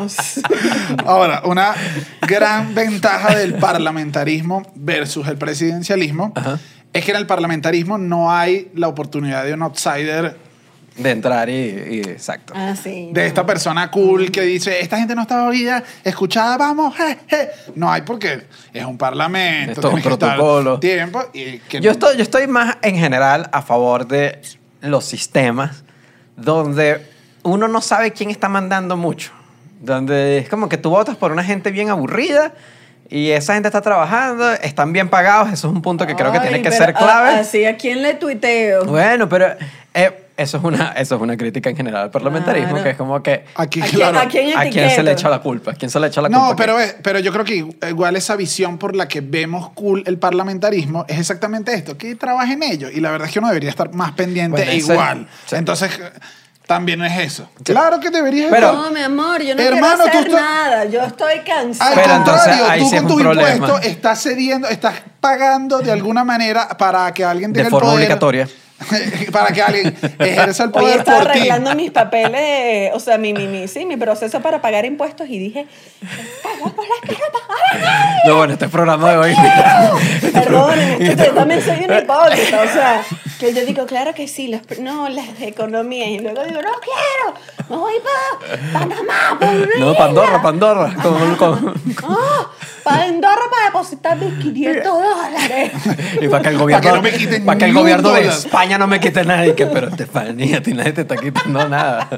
Ahora, una gran ventaja del parlamentarismo versus el presidencialismo Ajá. es que en el parlamentarismo no hay la oportunidad de un outsider De entrar y, y- exacto. Ah, sí. de esta persona cool que dice, esta gente no está oída, escuchada, vamos, je, je". No hay porque es un parlamento. Es todo un protocolo. Tiempo y que Yo estoy, yo estoy más en general a favor de los sistemas donde uno no sabe quién está mandando mucho. Donde es como que tú votas por una gente bien aburrida y esa gente está trabajando, están bien pagados. Eso es un punto que creo que Ay, tiene que pero ser clave. a- Así, ¿a quién le tuiteo? Bueno, pero eh, eso, es una, eso es una crítica en general al parlamentarismo, Claro. que es como que aquí, ¿A claro. a quién a quién se le echa la culpa, a quién se le echa la culpa. No, pero, es- pero yo creo que igual esa visión por la que vemos cool el parlamentarismo es exactamente esto, que trabaja en ello. Y la verdad es que uno debería estar más pendiente Bueno, e igual. sí. Entonces, también es eso. Claro que deberías Pero- no, mi amor, yo no Hermano, quiero tú hacer estás- nada. Yo estoy cansada. Al Pero entonces, contrario, ahí tú sí con tus impuestos estás cediendo, estás pagando de alguna manera para que alguien tenga de el forma poder. obligatoria. para que alguien ejerza el Hoy poder estaba por ti. arreglando mis papeles, o sea, mi, mi, mi, sí, mi proceso para pagar impuestos y dije, "Carajo, la quiero pagar". No, bueno, este programa de hoy. Perdonen, es que yo también soy una hipócrita, o sea, que yo digo, claro que sí, los, no, las de economía, y luego digo, no quiero, me voy para Panamá, por No, isla". Pandorra, Pandorra. Con, con- Ah, para Andorra para depositar mis 500 dólares. y para que el gobierno, Para que no me quiten para que el gobierno de. España no me quite nada. Y que, pero Estefanía, a ti nadie te está quitando nada.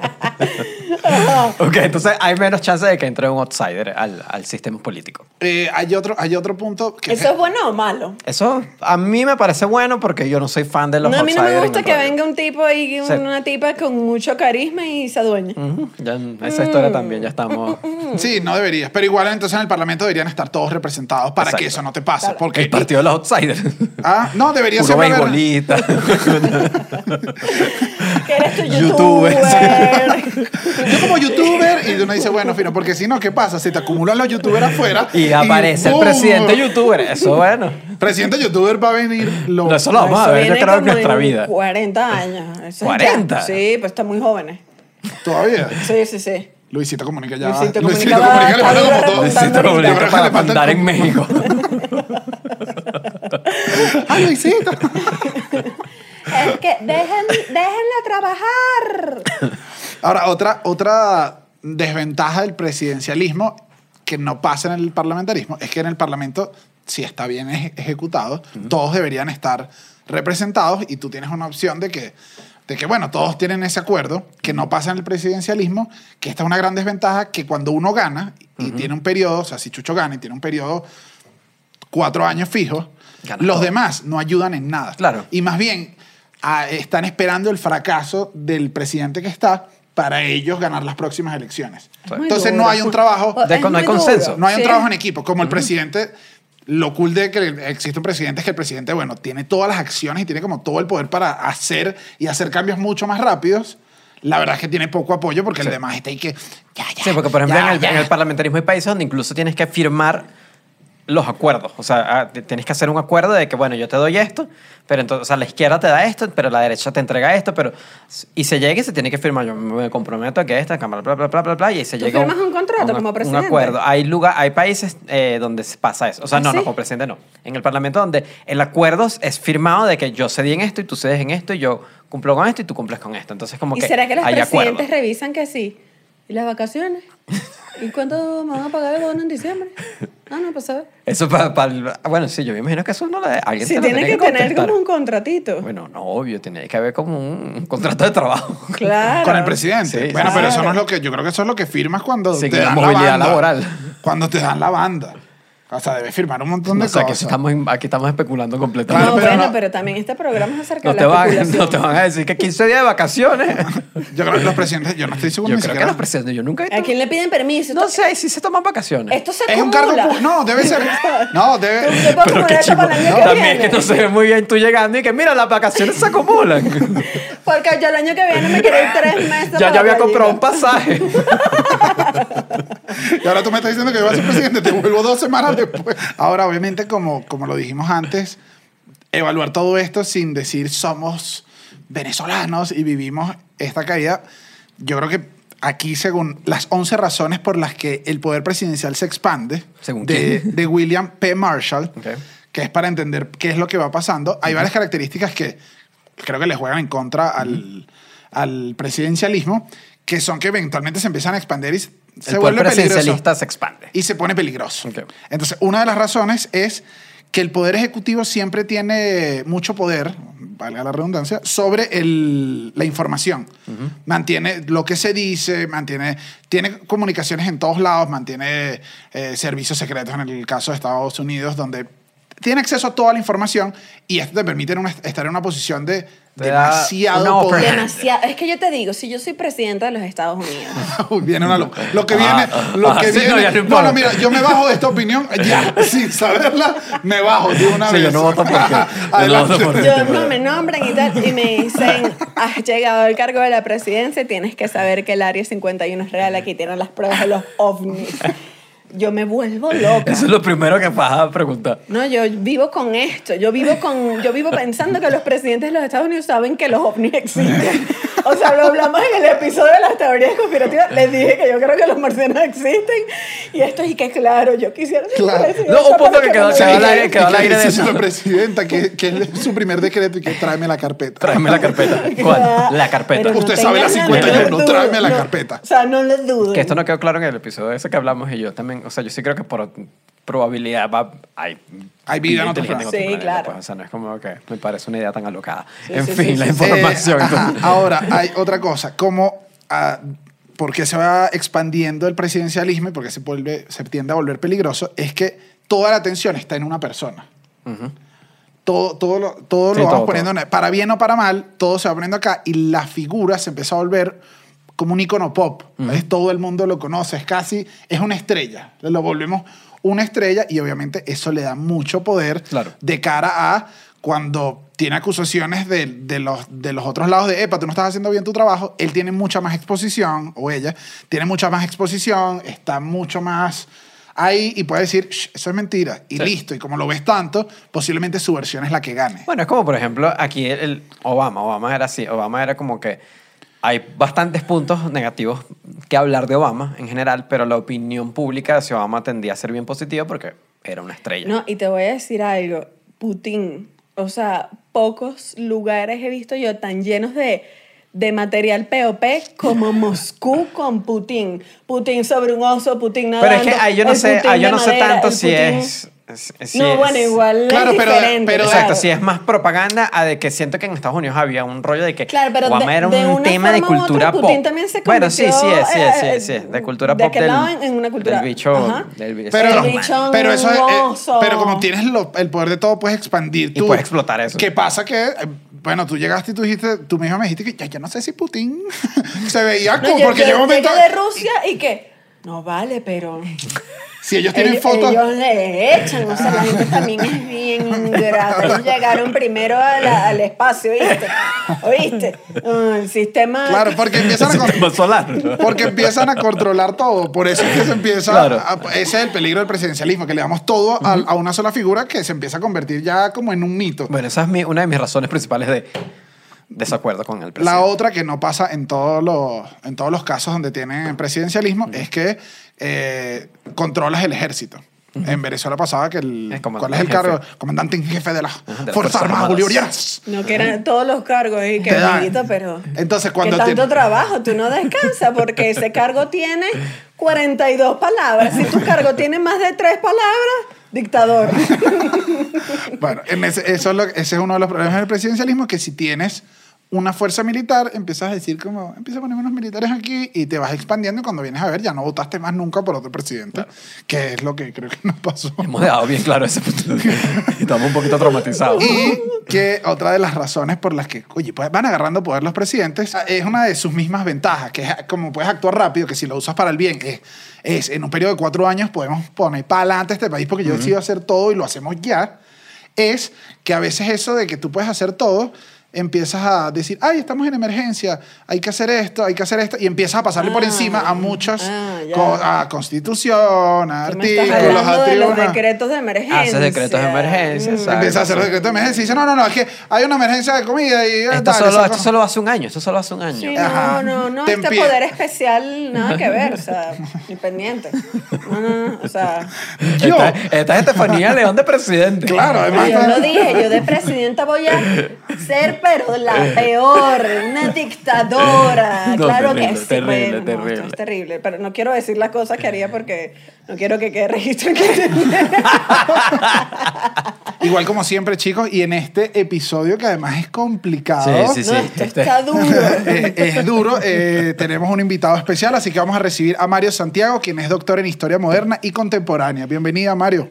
ok, entonces hay menos chance de que entre un outsider al, al sistema político. Eh, hay, otro, hay otro punto que ¿Eso es bueno o malo? Eso a mí me parece bueno porque yo no soy fan de los No, a mí no outsiders. me gusta que radio. venga un tipo ahí, Sí. una tipa con mucho carisma y se adueñe. Ya en esa historia también ya estamos. Sí, no deberías. Pero igual entonces en el Parlamento deberían estar todos representados para Exacto. que eso no te pase. Porque, El partido de los outsiders. Ah, no, debería haber- beisbolista. Que eres tu Youtuber, youtuber. Yo como youtuber y uno dice, bueno, fino, porque si no, ¿qué pasa? Se te acumulan los youtubers afuera y aparece el presidente youtuber. Eso bueno. Presidente youtuber va a venir lo... No, eso lo vamos a ver, yo creo, en nuestra vida. 40 años. Eso es ¿40? ya. Sí, pues están muy jóvenes. todavía. Sí, sí, sí. Luisito Comunica ya. Luisito Comunica le falta como todo. Luisito para mandar en México. ¡Ah, Luisito! Es que dejen, déjenla trabajar. Ahora, otra, otra desventaja del presidencialismo que no pasa en el parlamentarismo es que en el parlamento, si está bien eje- ejecutado, todos deberían estar representados y tú tienes una opción de que de que, bueno, todos tienen ese acuerdo, que no pasa en el presidencialismo, que esta es una gran desventaja, que cuando uno gana y tiene un periodo, o sea, si Chucho gana y tiene un periodo cuatro años fijos, Gana los demás no ayudan en nada. Claro. Y más bien ah, están esperando el fracaso del presidente que está para ellos ganar las próximas elecciones. Entonces duro. no hay un trabajo, De- no hay consenso. duro. no hay un Sí. trabajo en equipo. Como el presidente, lo cool de que existe un presidente es que el presidente, bueno, tiene todas las acciones y tiene como todo el poder para hacer y hacer cambios mucho más rápidos. La verdad es que tiene poco apoyo porque el Sí. demás está ahí que... Ya, ya, Sí, porque por ejemplo ya, en, el, ya. en el parlamentarismo hay países donde incluso tienes que firmar los acuerdos. O sea, ah, tienes que hacer un acuerdo de que, bueno, yo te doy esto, pero entonces, o sea, la izquierda te da esto, pero la derecha te entrega esto, pero... Y se llega y se tiene que firmar. Yo me comprometo a que esta cámara, bla, bla, bla, bla, bla, y se ¿Tú llega... firmas un contrato como Un presidente? acuerdo. Hay, lugar, hay países eh, donde pasa eso. O sea, ¿Ah, no, no, sí? como presidente no. En el parlamento donde el acuerdo es firmado de que yo cedí en esto y tú cedes en esto y yo cumplo con esto y tú cumples con esto. Entonces, como ¿Y que será que los presidentes acuerdos. revisan que sí? ¿Y las vacaciones? ¿Y cuánto me van a pagar el bono en diciembre? Ah, no, pues a ver. Eso para... bueno, sí, yo me imagino que eso no le... Alguien Si se lo tiene que tener como un contratito. Bueno, no, obvio, tiene que haber como un, un contrato de trabajo. Claro. Con el presidente. Sí, bueno, pero eso no es lo que... Yo creo que eso es lo que firmas cuando Sí, te la dan movilidad la banda. laboral. Cuando te dan la banda. O sea, debes firmar un montón de O sea, que cosas. estamos, aquí estamos especulando No, completamente. Pero bueno, no- pero también este programa es acerca no, de te la van, especulación. no te van a decir que 15 días de vacaciones. Yo creo que los presidentes... Yo no estoy seguro Yo ni creo que los presidentes, yo nunca he ¿A quién le piden permiso? No sé, si se toman vacaciones. Esto se Es un cargo... No, debe ser... No, debe... Pero qué chivo. para el año que También viene. es que no se ve muy bien tú llegando y que mira, las vacaciones se acumulan. Porque yo el año que viene me quiero ir tres meses ya para yo había comprado un pasaje. Y ahora tú me estás diciendo que yo voy a ser presidente, te vuelvo dos semanas después. Ahora, obviamente, como, como lo dijimos antes, evaluar todo esto sin decir somos venezolanos y vivimos esta caída, yo creo que aquí, según las 11 razones por las que el poder presidencial se expande, ¿Según de, de William P. Marshall, Ok. que es para entender qué es lo que va pasando, hay varias características que creo que le juegan en contra al, al presidencialismo, que son que eventualmente se empiezan a expandir y se el poder vuelve peligroso presidencialista se expande. y se pone peligroso. Ok. Entonces, una de las razones es que el poder ejecutivo siempre tiene mucho poder, valga la redundancia, sobre el- la información. Mantiene lo que se dice, mantiene, tiene comunicaciones en todos lados, mantiene eh, servicios secretos en el caso de Estados Unidos, donde tiene acceso a toda la información y esto te permite estar en una posición de demasiado poder. Demasiado. Es que yo te digo, si yo soy presidenta de los Estados Unidos, Uy, viene una lo, lo que Ah, viene, lo ah, que sí, viene. ya no no, importa. no, mira, yo me bajo de esta opinión ya, sin saberla, me bajo de una Sí, vez. yo no voto por ti. Yo no me nombran y tal, y me dicen, has llegado al cargo de la presidencia tienes que saber que el Área 51 es real, aquí tienen las pruebas de los ovnis. Yo me vuelvo loca. Eso es lo primero que vas a preguntar. No, yo vivo con esto. Yo vivo con, yo vivo pensando que los presidentes de los Estados Unidos saben que los ovnis existen. O sea, lo hablamos en el episodio de las teorías conspirativas. Les dije que yo creo que los marcianos existen. Y esto y que claro, yo quisiera ser Claro. No, un punto para que quedó- al aire, quedó al Y que aire de dice eso. la presidenta que, que es su primer decreto y que tráeme la carpeta. Tráeme la carpeta. ¿Cuál? La carpeta. Pero no Usted sabe la tengan 51, duda, tráeme la no. carpeta. O sea, no lo dudo. Que esto no quedó claro en el episodio ese que hablamos y yo también, o sea, yo sí creo que por probabilidad va, hay, Hay vida en otro inteligente planeta. Sí, planeta, claro. pues, o sea, no es como que me parece una idea tan alocada. Sí, en sí, fin, sí, la sí. información. Eh, entonces- Ahora, hay otra cosa. ¿Cómo, ah, por qué se va expandiendo el presidencialismo y por qué se, vuelve, se tiende a volver peligroso? Es que toda la atención está en una persona. Ujú. Todo, todo lo, todo Sí, lo vamos todo, poniendo, en- para bien o para mal, todo se va poniendo acá y la figura se empezó a volver como un icono pop. ¿ves? Todo el mundo lo conoce, es casi, es una estrella. Lo volvemos una estrella y obviamente eso le da mucho poder Claro. de cara a cuando tiene acusaciones de, de los, de los otros lados de, epa, tú no estás haciendo bien tu trabajo, él tiene mucha más exposición, o ella tiene mucha más exposición, está mucho más ahí y puede decir, "Shh, eso es mentira, y Sí. listo. Y como lo ves tanto, posiblemente su versión es la que gane. Bueno, es como, por ejemplo, aquí el, el Obama. Obama era así. Obama era como que hay bastantes puntos negativos que hablar de Obama en general, pero la opinión pública hacia Obama tendía a ser bien positiva porque era una estrella. No, y te voy a decir algo. Putin, o sea, pocos lugares he visto yo tan llenos de, de material POP como Moscú con Putin. Putin sobre un oso, Putin nadando. Pero es que ahí yo no sé, ahí yo no sé tanto si Putin- es Sí, no, bueno, igual Claro, es pero- diferente. pero- Exacto, claro. sí, es más propaganda a de que siento que en Estados Unidos había un rollo de que Claro, pero Obama de, era de un una tema de cultura otra, pop. Putin también se bueno, sí, sí, es, sí, eh, es, sí, es, sí, es, de cultura de pop del, lado en- en una cultura- del bicho. Ajá. del bicho Pero, El bicho pero eso es, eh, hermoso. pero como tienes lo- el poder de todo, puedes expandir Y tú. puedes explotar eso. ¿Qué pasa que, eh, bueno, tú llegaste y tú dijiste, tú misma me dijiste que ya, yo no sé si Putin se veía No, como, yo, porque yo llegó un momento, de Rusia y que, no vale, pero si ellos tienen ellos, fotos, ellos le echan, o sea, la gente también es bien ingrata. Ellos llegaron primero a la- al espacio, ¿oíste? ¿Oíste? Ah, el sistema... claro, porque empiezan a... Sistema solar. Porque empiezan a controlar todo. Por eso es que se empieza. Claro. a- ese es el peligro del presidencialismo, que le damos todo a, a una sola figura que se empieza a convertir ya como en un mito. Bueno, esa es mi- una de mis razones principales de desacuerdo con el La presidente. otra que no pasa en todos los, en todos los casos donde tienen presidencialismo es que eh, controlas el ejército. En Venezuela pasaba que el. ¿Cuál es el en cargo? jefe. Comandante en jefe de las de las Fuerzas Fuerzas Armadas. Bolivarianas. No, que eran todos los cargos y que Te dan. bonito, pero... Entonces, que cuando tanto te- trabajo, tú no descansas porque ese cargo tiene 42 palabras. Si tu cargo tiene más de tres palabras, dictador. Bueno, en ese, eso ese es uno de los problemas del presidencialismo, que si tienes una fuerza militar, empiezas a decir como, empieza a poner unos militares aquí y te vas expandiendo y cuando vienes a ver ya no votaste más nunca por otro presidente, que es lo que creo que nos pasó. Hemos dejado bien claro ese punto. Estamos un poquito traumatizados. Y que otra de las razones por las que, oye, pues van agarrando poder los presidentes es una de sus mismas ventajas, que es como puedes actuar rápido, que si lo usas para el bien, es, es en un periodo de cuatro años podemos poner para adelante este país porque yo decido hacer todo y lo hacemos ya, es que a veces eso de que tú puedes hacer todo, empiezas a decir, ay, estamos en emergencia, hay que hacer esto, hay que hacer esto, y empiezas a pasarle por Ah, encima a muchos, ah, co- a constitución, a artículos, a de los decretos de emergencia. Haces decretos de emergencia, Mm. exacto. Empieza a hacer decreto de emergencia y dice, no, no, no, es que hay una emergencia de comida y... Esto, tal, solo, eso esto no". solo hace un año, esto solo hace un año. Sí, Ajá. no, no, no, Te este empie- poder especial, nada que ver, o sea, independiente. No, no, no, o sea, Yo, Esta, esta es Estefanía León de presidente. claro, además... yo lo dije, yo de presidenta voy a ser, pero la peor, una dictadora. No, claro terrible, que sí. terrible, bueno, no, terrible. esto es terrible, pero no quiero decir las cosas que haría porque no quiero que quede registro que Igual como siempre, chicos, y en este episodio que además es complicado. Sí, sí, No, sí. esto Este- está duro. eh, es duro. eh, tenemos un invitado especial, así que vamos a recibir a Mario Santiago, quien es doctor en Historia Moderna y Contemporánea. Bienvenida, Mario.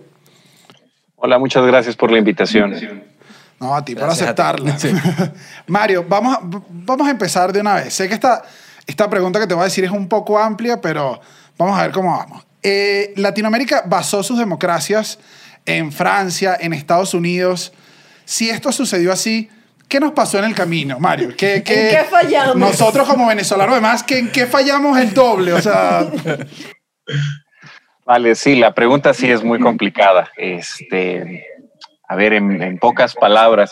Hola, muchas gracias por la invitación. No, a ti por Gracias ti. aceptarla. Sí. Mario, vamos a, vamos a empezar de una vez. Sé que esta, esta pregunta que te voy a decir es un poco amplia, pero vamos a ver cómo vamos. Eh, Latinoamérica basó sus democracias en Francia, en Estados Unidos. Si esto sucedió así, ¿qué nos pasó en el camino, Mario? ¿Qué, qué fallamos? Nosotros como venezolanos, además, ¿que ¿en qué fallamos el doble? O sea, Vale, sí, la pregunta sí es muy complicada. Este, a ver, en, pocas palabras,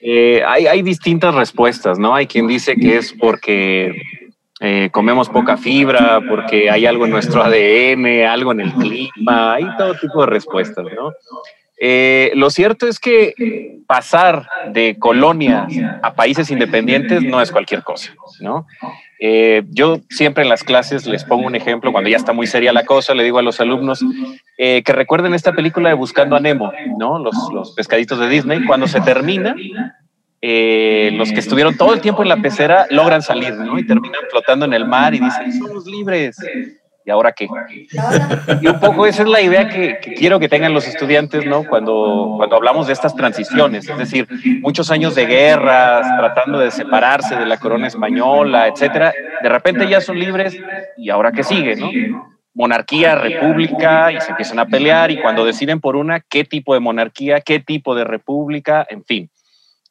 eh, hay, hay distintas respuestas, ¿no? Hay quien dice que es porque eh, comemos poca fibra, porque hay algo en nuestro ADN, algo en el clima, hay todo tipo de respuestas, ¿no? Eh, lo cierto es que pasar de colonias a países independientes no es cualquier cosa, ¿no? Eh, yo siempre en las clases les pongo un ejemplo, cuando ya está muy seria la cosa, le digo a los alumnos eh, que recuerden esta película de Buscando a Nemo, ¿no? Los, pescaditos de Disney. Cuando se termina, los que estuvieron todo el tiempo en la pecera logran salir, ¿no? Y terminan flotando en el mar y dicen, somos libres. ¿Y ahora qué? Y un poco esa es la idea que, que quiero que tengan los estudiantes, ¿no? Cuando, cuando hablamos de estas transiciones, es decir, muchos años de guerras, tratando de separarse de la corona española, etcétera, de repente ya son libres y ahora qué sigue, ¿no? Monarquía, república, y se empiezan a pelear, y cuando deciden por una, qué tipo de monarquía, qué tipo de república, en fin.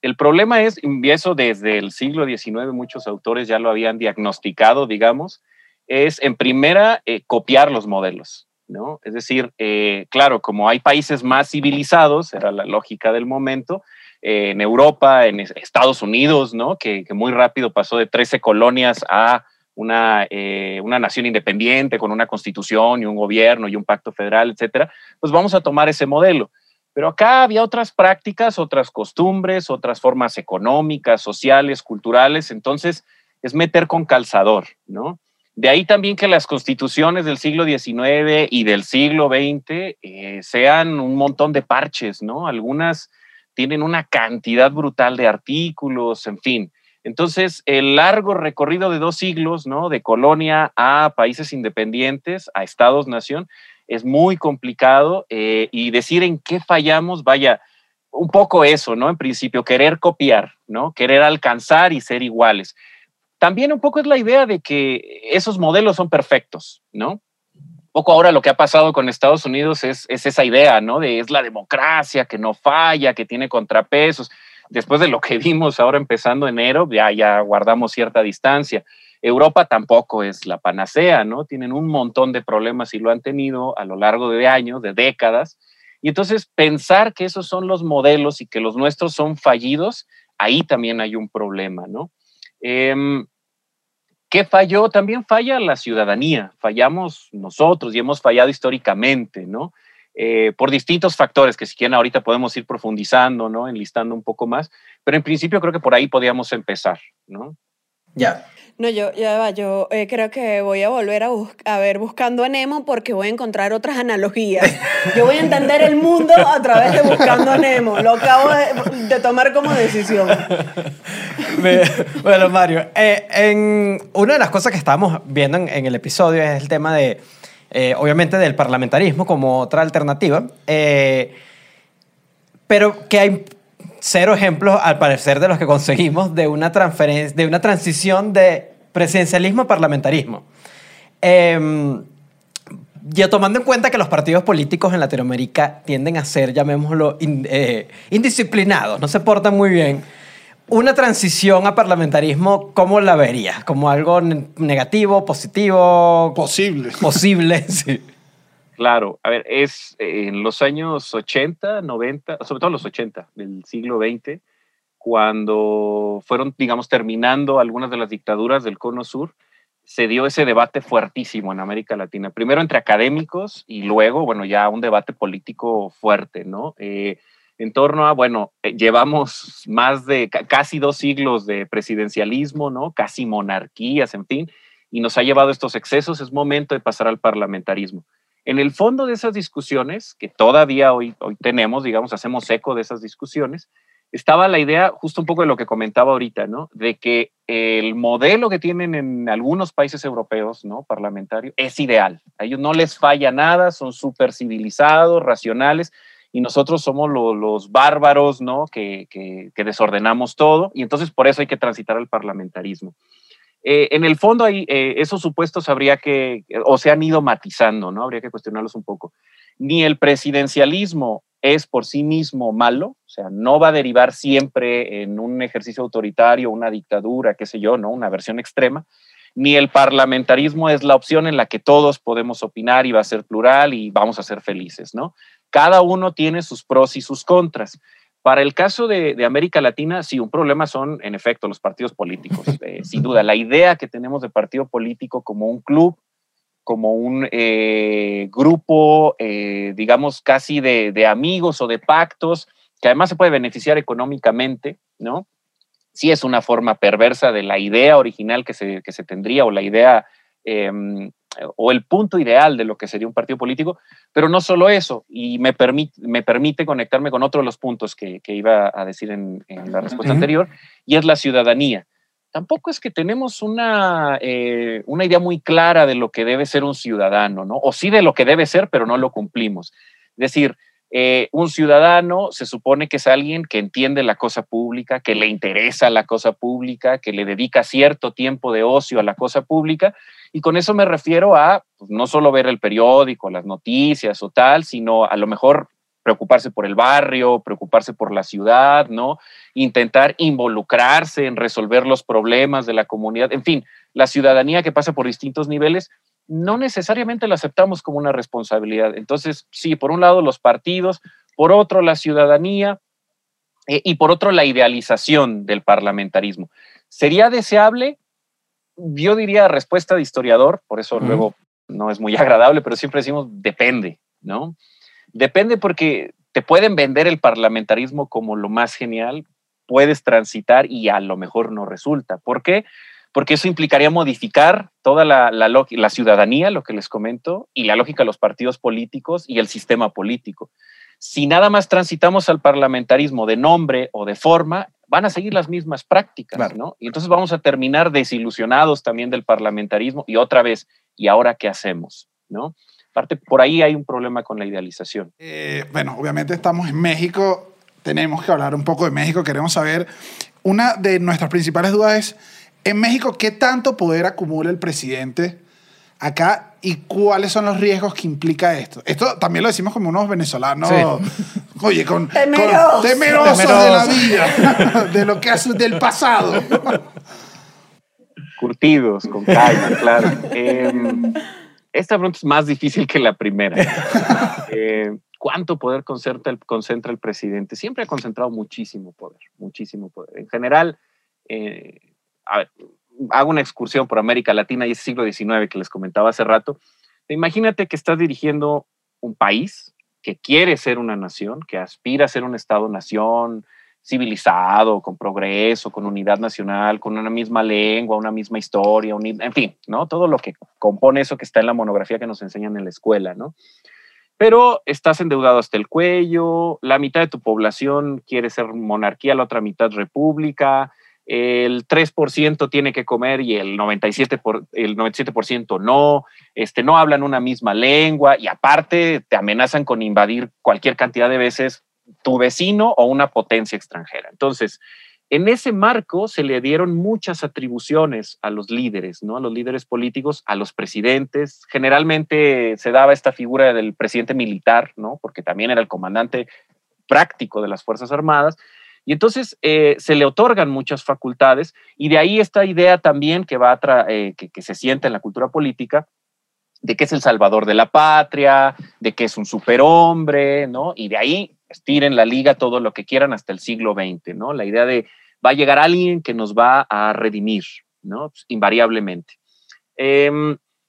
El problema es, y eso desde el siglo XIX muchos autores ya lo habían diagnosticado, digamos, es en primera eh, copiar los modelos, ¿no? Es decir, eh, claro, como hay países más civilizados, era la lógica del momento, eh, en Europa, en es- Estados Unidos, ¿no? Que, que muy rápido pasó de 13 colonias a una, eh, una nación independiente con una constitución y un gobierno y un pacto federal, etcétera, pues vamos a tomar ese modelo. Pero acá había otras prácticas, otras costumbres, otras formas económicas, sociales, culturales, entonces es meter con calzador, ¿no? De ahí también que las constituciones del siglo XIX y del siglo XX eh, sean un montón de parches, ¿no? Algunas tienen una cantidad brutal de artículos, en fin. Entonces, el largo recorrido de dos siglos, ¿no? De colonia a países independientes, a estados-nación, es muy complicado eh, y decir en qué fallamos, vaya, un poco eso, ¿no? En principio, querer copiar, ¿no? Querer alcanzar y ser iguales también un poco es la idea de que esos modelos son perfectos, ¿no? Un poco ahora lo que ha pasado con Estados Unidos es, esa idea, ¿no? De es la democracia que no falla, que tiene contrapesos. Después de lo que vimos ahora empezando enero, ya, ya guardamos cierta distancia. Europa tampoco es la panacea, ¿no? Tienen un montón de problemas y lo han tenido a lo largo de años, de décadas. Y entonces pensar que esos son los modelos y que los nuestros son fallidos, ahí también hay un problema, ¿no? Em, ¿Qué falló? También falla la ciudadanía, fallamos nosotros y hemos fallado históricamente, ¿no? Eh, por distintos factores que si quieren ahorita podemos ir profundizando, ¿no? Enlistando un poco más, pero en principio creo que por ahí podíamos empezar, ¿no? Ya. No, yo, ya va, yo eh, creo que voy a volver a, a ver Buscando a Nemo porque voy a encontrar otras analogías. Yo voy a entender el mundo a través de Buscando a Nemo. Lo acabo de, tomar como decisión. bueno, Mario, eh, en, una de las cosas que estábamos viendo en, el episodio es el tema de, eh, obviamente, del parlamentarismo como otra alternativa, pero que hay cero ejemplos, al parecer, de los que conseguimos de una, transferencia, de una transición de presidencialismo a parlamentarismo. Eh, ya tomando en cuenta que los partidos políticos en Latinoamérica tienden a ser, llamémoslo, eh, indisciplinados, no se portan muy bien, una transición a parlamentarismo, ¿cómo la verías? ¿Como algo negativo, positivo? Posible. Posible, sí. Claro, a ver, es en los años 80, 90, sobre todo los 80 del siglo XX, cuando fueron, digamos, terminando algunas de las dictaduras del Cono Sur, se dio ese debate fuertísimo en América Latina. Primero entre académicos y luego, bueno, ya un debate político fuerte, ¿no? Eh, en torno a, bueno, eh, llevamos más de casi dos siglos de presidencialismo, ¿no? Casi monarquías, en fin, y nos ha llevado estos excesos, es momento de pasar al parlamentarismo. En el fondo de esas discusiones, que todavía hoy, tenemos, digamos, hacemos eco de esas discusiones, estaba la idea, justo un poco de lo que comentaba ahorita, ¿no? De que el modelo que tienen en algunos países europeos, ¿no? Parlamentario, es ideal. A ellos no les falla nada, son súper civilizados, racionales, y nosotros somos los bárbaros, ¿no? Que, desordenamos todo, y entonces por eso hay que transitar al parlamentarismo. Eh, en el fondo, eh, esos supuestos habría que, o se han ido matizando, ¿no? Habría que cuestionarlos un poco. Ni el presidencialismo es por sí mismo malo, o sea, no va a derivar siempre en un ejercicio autoritario, una dictadura, qué sé yo, ¿no? Una versión extrema, ni el parlamentarismo es la opción en la que todos podemos opinar y va a ser plural y vamos a ser felices, ¿no? Cada uno tiene sus pros y sus contras. Para el caso de, América Latina, sí, un problema son, en efecto, los partidos políticos. Eh, sin duda, la idea que tenemos de partido político como un club, como un eh, grupo, eh, digamos, casi de, amigos o de pactos, que además se puede beneficiar económicamente, ¿no? Sí es una forma perversa de la idea original que se, que se tendría o la idea em, o el punto ideal de lo que sería un partido político, pero no solo eso, y me permite, me permite conectarme con otro de los puntos que, iba a decir en, la respuesta anterior, y es la ciudadanía. Tampoco es que tenemos una, eh, una idea muy clara de lo que debe ser un ciudadano, ¿no? O sí de lo que debe ser, pero no lo cumplimos. Es decir, eh, un ciudadano se supone que es alguien que entiende la cosa pública, que le interesa la cosa pública, que le dedica cierto tiempo de ocio a la cosa pública. Y con eso me refiero a pues, no solo ver el periódico, las noticias o tal, sino a lo mejor preocuparse por el barrio, preocuparse por la ciudad, ¿no? Intentar involucrarse en resolver los problemas de la comunidad. En fin, la ciudadanía que pasa por distintos niveles no necesariamente la aceptamos como una responsabilidad. Entonces, sí, por un lado los partidos, por otro la ciudadanía eh, y por otro la idealización del parlamentarismo. ¿Sería deseable? Yo diría respuesta de historiador, por eso luego no es muy agradable, pero siempre decimos depende, ¿no? Depende porque te pueden vender el parlamentarismo como lo más genial, puedes transitar y a lo mejor no resulta. ¿Por qué? porque eso implicaría modificar toda la, la, la, ciudadanía, lo que les comento, y la lógica de los partidos políticos y el sistema político. Si nada más transitamos al parlamentarismo de nombre o de forma, van a seguir las mismas prácticas, claro. ¿no? Y entonces vamos a terminar desilusionados también del parlamentarismo y otra vez, ¿y ahora qué hacemos? ¿No? Aparte, por ahí hay un problema con la idealización. Eh, bueno, obviamente estamos en México, tenemos que hablar un poco de México, queremos saber, una de nuestras principales dudas es, en México, ¿qué tanto poder acumula el presidente acá y cuáles son los riesgos que implica esto? Esto también lo decimos como unos venezolanos, sí. oye, con, temerosos. con temerosos, temerosos, de la vida, de lo que hace del pasado. Curtidos, con calma, claro. Eh, esta pregunta es más difícil que la primera. eh, ¿Cuánto poder concentra el, concentra el, presidente? Siempre ha concentrado muchísimo poder, muchísimo poder. En general, eh, a ver, hago una excursión por América Latina y ese siglo XIX que les comentaba hace rato. Imagínate que estás dirigiendo un país que quiere ser una nación, que aspira a ser un Estado-nación civilizado, con progreso, con unidad nacional, con una misma lengua, una misma historia, en fin, ¿no? Todo lo que compone eso que está en la monografía que nos enseñan en la escuela, ¿no? Pero estás endeudado hasta el cuello, la mitad de tu población quiere ser monarquía, la otra mitad república, el 3% tiene que comer y el 97%, por, el 97 no, este, no hablan una misma lengua y aparte te amenazan con invadir cualquier cantidad de veces tu vecino o una potencia extranjera. Entonces, en ese marco se le dieron muchas atribuciones a los líderes, ¿no? A los líderes políticos, a los presidentes. Generalmente se daba esta figura del presidente militar, ¿no? Porque también era el comandante práctico de las Fuerzas Armadas, y entonces eh, se le otorgan muchas facultades y de ahí esta idea también que, va eh, que, se siente en la cultura política de que es el salvador de la patria, de que es un superhombre, ¿no? Y de ahí estiren la liga todo lo que quieran hasta el siglo XX, ¿no? La idea de va a llegar alguien que nos va a redimir, ¿no? Pues, invariablemente. Eh,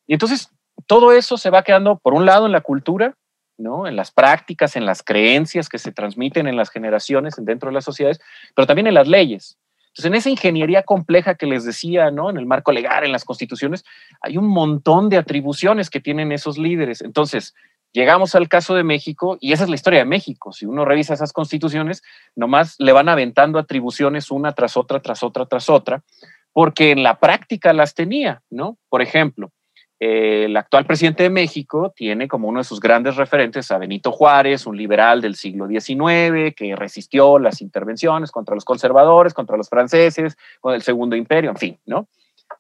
y entonces todo eso se va quedando, por un lado, en la cultura, ¿no? En las prácticas, en las creencias que se transmiten en las generaciones dentro de las sociedades, pero también en las leyes. Entonces, en esa ingeniería compleja que les decía, ¿no? En el marco legal, en las constituciones, hay un montón de atribuciones que tienen esos líderes. Entonces, llegamos al caso de México y esa es la historia de México. Si uno revisa esas constituciones, nomás le van aventando atribuciones una tras otra, tras otra, tras otra, porque en la práctica las tenía, ¿no? Por ejemplo, el actual presidente de México tiene como uno de sus grandes referentes a Benito Juárez, un liberal del siglo XIX que resistió las intervenciones contra los conservadores, contra los franceses, con el Segundo Imperio, en fin, ¿no?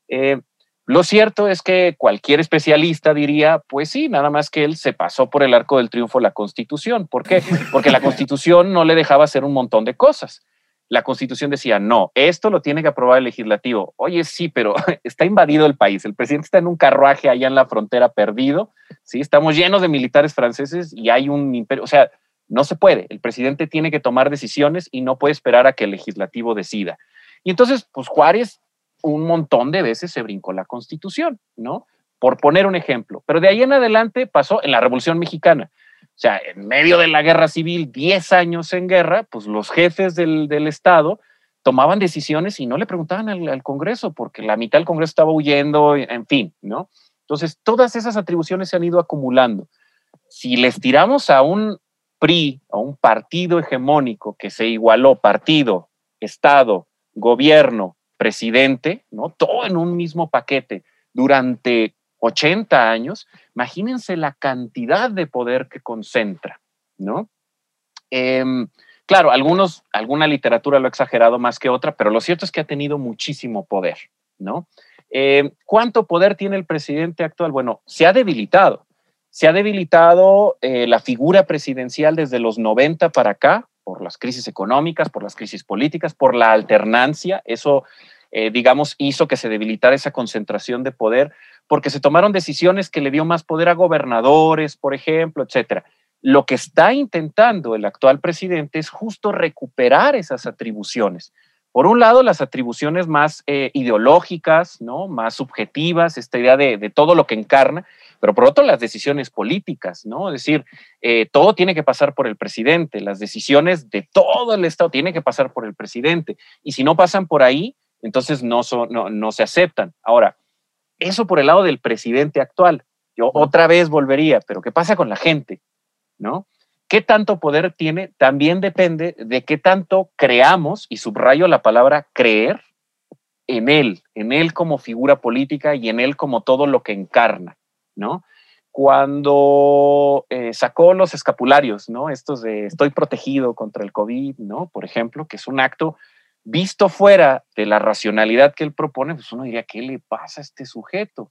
Eh, lo cierto es que cualquier especialista diría, pues sí, nada más que él se pasó por el arco del triunfo la Constitución. ¿Por qué? Porque la Constitución no le dejaba hacer un montón de cosas la constitución decía, no, esto lo tiene que aprobar el legislativo. Oye, sí, pero está invadido el país. El presidente está en un carruaje allá en la frontera perdido. Sí, estamos llenos de militares franceses y hay un imperio. O sea, no se puede. El presidente tiene que tomar decisiones y no puede esperar a que el legislativo decida. Y entonces, pues Juárez un montón de veces se brincó la constitución, ¿no? Por poner un ejemplo. Pero de ahí en adelante pasó en la Revolución Mexicana. O sea, en medio de la guerra civil, 10 años en guerra, pues los jefes del, del Estado tomaban decisiones y no le preguntaban al, al, Congreso, porque la mitad del Congreso estaba huyendo, en fin, ¿no? Entonces, todas esas atribuciones se han ido acumulando. Si les tiramos a un PRI, a un partido hegemónico que se igualó partido, Estado, gobierno, presidente, ¿no? Todo en un mismo paquete durante 80 años, imagínense la cantidad de poder que concentra, ¿no? Eh, claro, algunos, alguna literatura lo ha exagerado más que otra, pero lo cierto es que ha tenido muchísimo poder, ¿no? Eh, ¿Cuánto poder tiene el presidente actual? Bueno, se ha debilitado. Se ha debilitado eh, la figura presidencial desde los 90 para acá, por las crisis económicas, por las crisis políticas, por la alternancia. Eso, eh, digamos, hizo que se debilitara esa concentración de poder porque se tomaron decisiones que le dio más poder a gobernadores, por ejemplo, etcétera. Lo que está intentando el actual presidente es justo recuperar esas atribuciones. Por un lado, las atribuciones más eh, ideológicas, ¿no? más subjetivas, esta idea de, todo lo que encarna, pero por otro, las decisiones políticas, ¿no? Es decir, eh, todo tiene que pasar por el presidente, las decisiones de todo el Estado tienen que pasar por el presidente, y si no pasan por ahí, Entonces no se aceptan. Ahora, eso por el lado del presidente actual. Yo otra vez volvería, pero ¿qué pasa con la gente? ¿No? ¿Qué tanto poder tiene? También depende de qué tanto creamos, y subrayo la palabra creer, en él, en él como figura política y en él como todo lo que encarna, ¿no? Cuando eh, sacó los escapularios, ¿no? Estos de estoy protegido contra el COVID, ¿no? Por ejemplo, que es un acto visto fuera de la racionalidad que él propone, pues uno diría, ¿qué le pasa a este sujeto?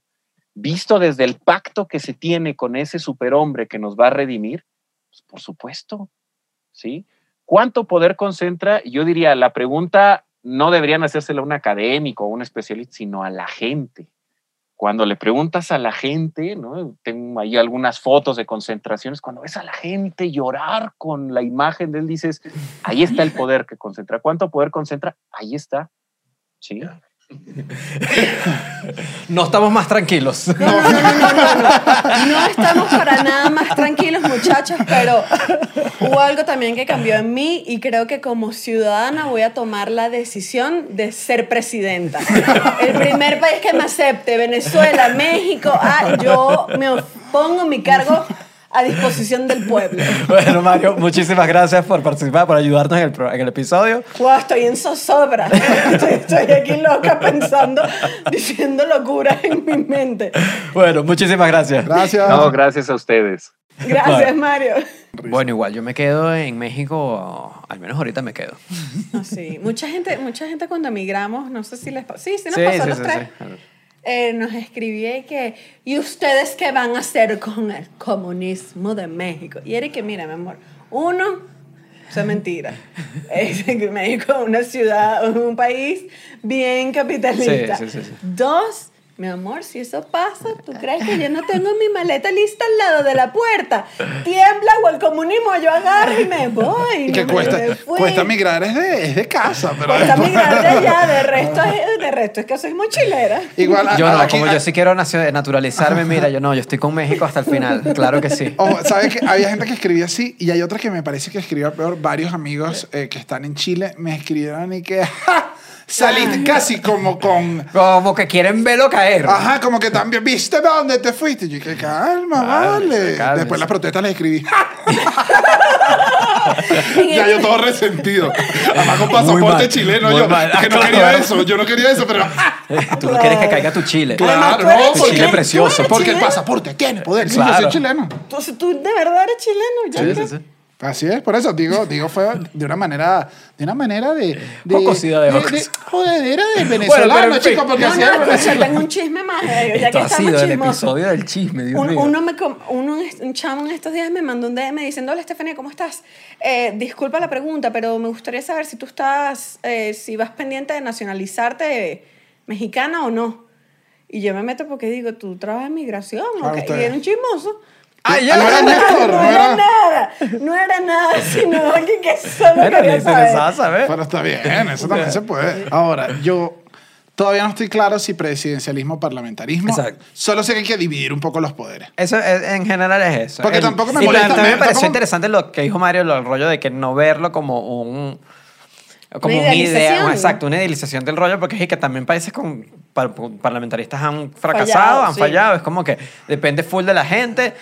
Visto desde el pacto que se tiene con ese superhombre que nos va a redimir, pues por supuesto, ¿sí? ¿Cuánto poder concentra? Yo diría, la pregunta no deberían hacérsela a un académico o un especialista, sino a la gente. Cuando le preguntas a la gente, ¿no? tengo ahí algunas fotos de concentraciones, cuando ves a la gente llorar con la imagen de él, dices, ahí está el poder que concentra. ¿Cuánto poder concentra? Ahí está. ¿Sí? No estamos más tranquilos. No, no, no, no, no, no. Estamos para nada más tranquilos, muchachos, pero hubo algo también que cambió en mí y creo que como ciudadana voy a tomar la decisión de ser presidenta. El primer país que me acepte, Venezuela, México, ah, yo me pongo mi cargo a disposición del pueblo. Bueno, Mario, muchísimas gracias por participar, por ayudarnos en el, pro- en el episodio. Wow, estoy en zozobra. Estoy, estoy aquí loca pensando, diciendo locuras en mi mente. Bueno, muchísimas gracias. Gracias. No, gracias a ustedes. Gracias, Mario. Bueno, igual yo me quedo en México, al menos ahorita me quedo. No, sí. Mucha gente, mucha gente cuando emigramos, no sé si les pasó. Sí, sí nos Sí, pasó a sí, los sí, tres. Eh, nos escribía y que, ¿y ustedes qué van a hacer con el comunismo de México? Y era que, mira, mi amor, uno, eso es mentira. Es México es una ciudad, un país bien capitalista. Sí, sí, sí, sí. Dos, mi amor, si eso pasa, ¿tú crees que yo no tengo mi maleta lista al lado de la puerta? Tiembla o el comunismo, yo agarro y me voy. Y que no cuesta, cuesta migrar es de, es de casa, pero Cuesta después- migrar de allá, de resto, es, de resto es que soy mochilera. Igual, a- Yo no, aquí- como yo sí quiero naturalizarme, mira, yo no, yo estoy con México hasta el final, claro que sí. Ojo, ¿sabes que Había gente que escribía así y hay otra que me parece que escribía peor. Varios amigos eh, que están en Chile me escribieron y que ¡ja! Saliste casi como con... Como que quieren verlo caer. Ajá, como que también, ¿viste dónde te fuiste? Y yo que calma, vale. cálmese. Después las protestas les escribí. ya yo todo resentido. Además con pasaporte mal, chileno. Yo mal. que no Claro. quería eso, yo no quería eso, pero... Tú no quieres que caiga tu chile. Claro, no, porque- Chile precioso. Porque el pasaporte tiene poder. Sí, yo Claro. soy chileno. Entonces tú de verdad eres chileno. ya Sí, sí, sí. Así es, por eso digo, digo fue de una manera, de una manera de, de Jocosidad de de, de jodedera de venezolano, en fin. chicos, porque No, así no, es. escucha, tengo un chisme más, eh, ya que Esto ha estamos sido el episodio del chisme, Dios Un, mío. uno me, uno, un chamo en estos días me mandó un DM diciendo, hola Estefanía, ¿cómo estás? Eh, disculpa la pregunta, pero me gustaría saber si tú estás, eh, si vas pendiente de nacionalizarte mexicana o no. Y yo me meto porque digo, tú trabajas en migración, Claro, ok? usted. Y era un chismoso. Ah, Ah, no era Néstor, no, no era era... nada, no era nada, sino que, que solo Bueno, quería saber. saber. Pero está bien, eso también se puede. Ahora, yo todavía no estoy claro si presidencialismo o parlamentarismo. Exacto. Solo sé que hay que dividir un poco los poderes. Eso es- en general es eso. Porque tampoco me molesta, También me- pareció tampoco- interesante lo que dijo Mario, lo, el rollo de que no verlo como un. Como Una una idea, idealización. exacto, una idealización del rollo, porque es que también países con par- parlamentaristas han fracasado, Fallado, han sí. fallado, es como que depende full de la gente.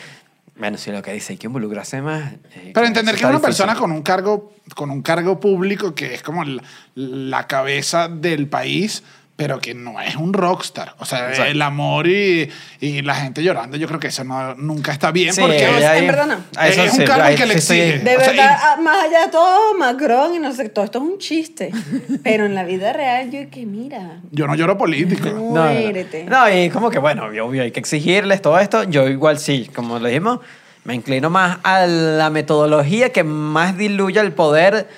Bueno, si lo que dice, hay que involucrarse más. eh, Pero entender que está una difícil. persona con un cargo con un cargo público que es como la, la cabeza del país, pero que no es un rockstar. O sea, Exacto. el amor y, y la gente llorando, yo creo que eso no, nunca está bien. Sí, porque ahí- en verdad no. eso Es un sí, cargo que le exige. De O sea, verdad, y- ah, más allá de todo, Macron y no sé, todo esto es un chiste. Pero en la vida real, yo que mira, yo no lloro político. No, no, no. muérete. No, y como que bueno, obvio, hay que exigirles todo esto. Yo igual sí, como le dijimos, me inclino más a la metodología que más diluya el poder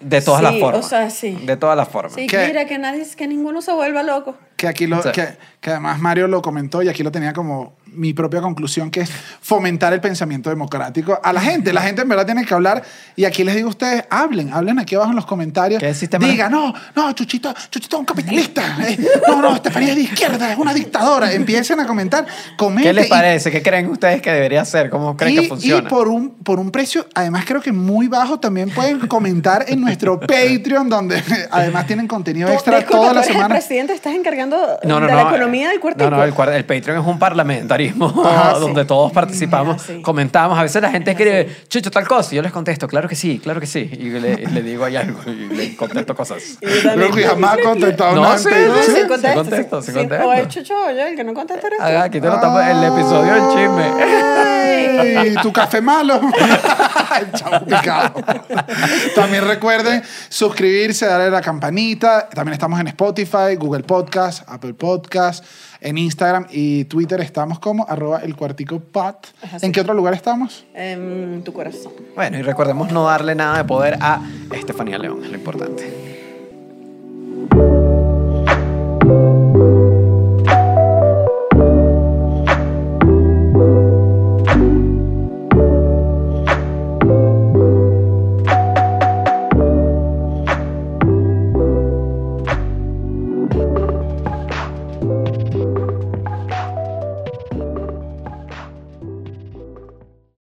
de todas Sí, las formas. o sea, sí. De todas las formas. Sí, ¿Qué? mira, que nadie, que ninguno se vuelva loco. que aquí lo, Sí. que, que además Mario lo comentó y aquí lo tenía como mi propia conclusión, que es fomentar el pensamiento democrático a la gente. La gente en verdad tiene que hablar y aquí les digo a ustedes, hablen, hablen aquí abajo en los comentarios. ¿Qué sistema? Diga, no, no, Chuchito, Chuchito es un capitalista. eh, no, no, Estefanía es de izquierda, es una dictadora. Empiecen a comentar, comenten. ¿Qué les y- parece? ¿Qué creen ustedes que debería ser? ¿Cómo creen y, que funciona? y por un, por un precio, además creo que muy bajo, también pueden comentar en nuestro Patreon, donde además tienen contenido extra toda la el semana. presidente, estás encargando No, no, de no. la economía del cuartico. No, no, el, Patreon es un parlamentarismo Ajá, sí. donde todos participamos, sí. comentamos. A veces la gente escribe, Chucho, tal cosa. Y yo les contesto, claro que sí, claro que sí. Y le, le digo ahí algo y le contesto cosas. Creo que jamás ha contestado No, sí, antes. sí, Sí, sí, contesta, contesto, sí, sí sí. contesto. O el chucho yo, el que no contesta eres. Ah, aquí te lo estamos el episodio del chisme. Ay, tu café malo. Picado. También recuerden suscribirse, darle a la campanita. También estamos en Spotify, Google Podcast, Apple Podcast, en Instagram y Twitter estamos como arroba el cuartico pat. ¿En qué otro lugar estamos? En tu corazón. Bueno, y recordemos no darle nada de poder a Estefanía León, es lo importante.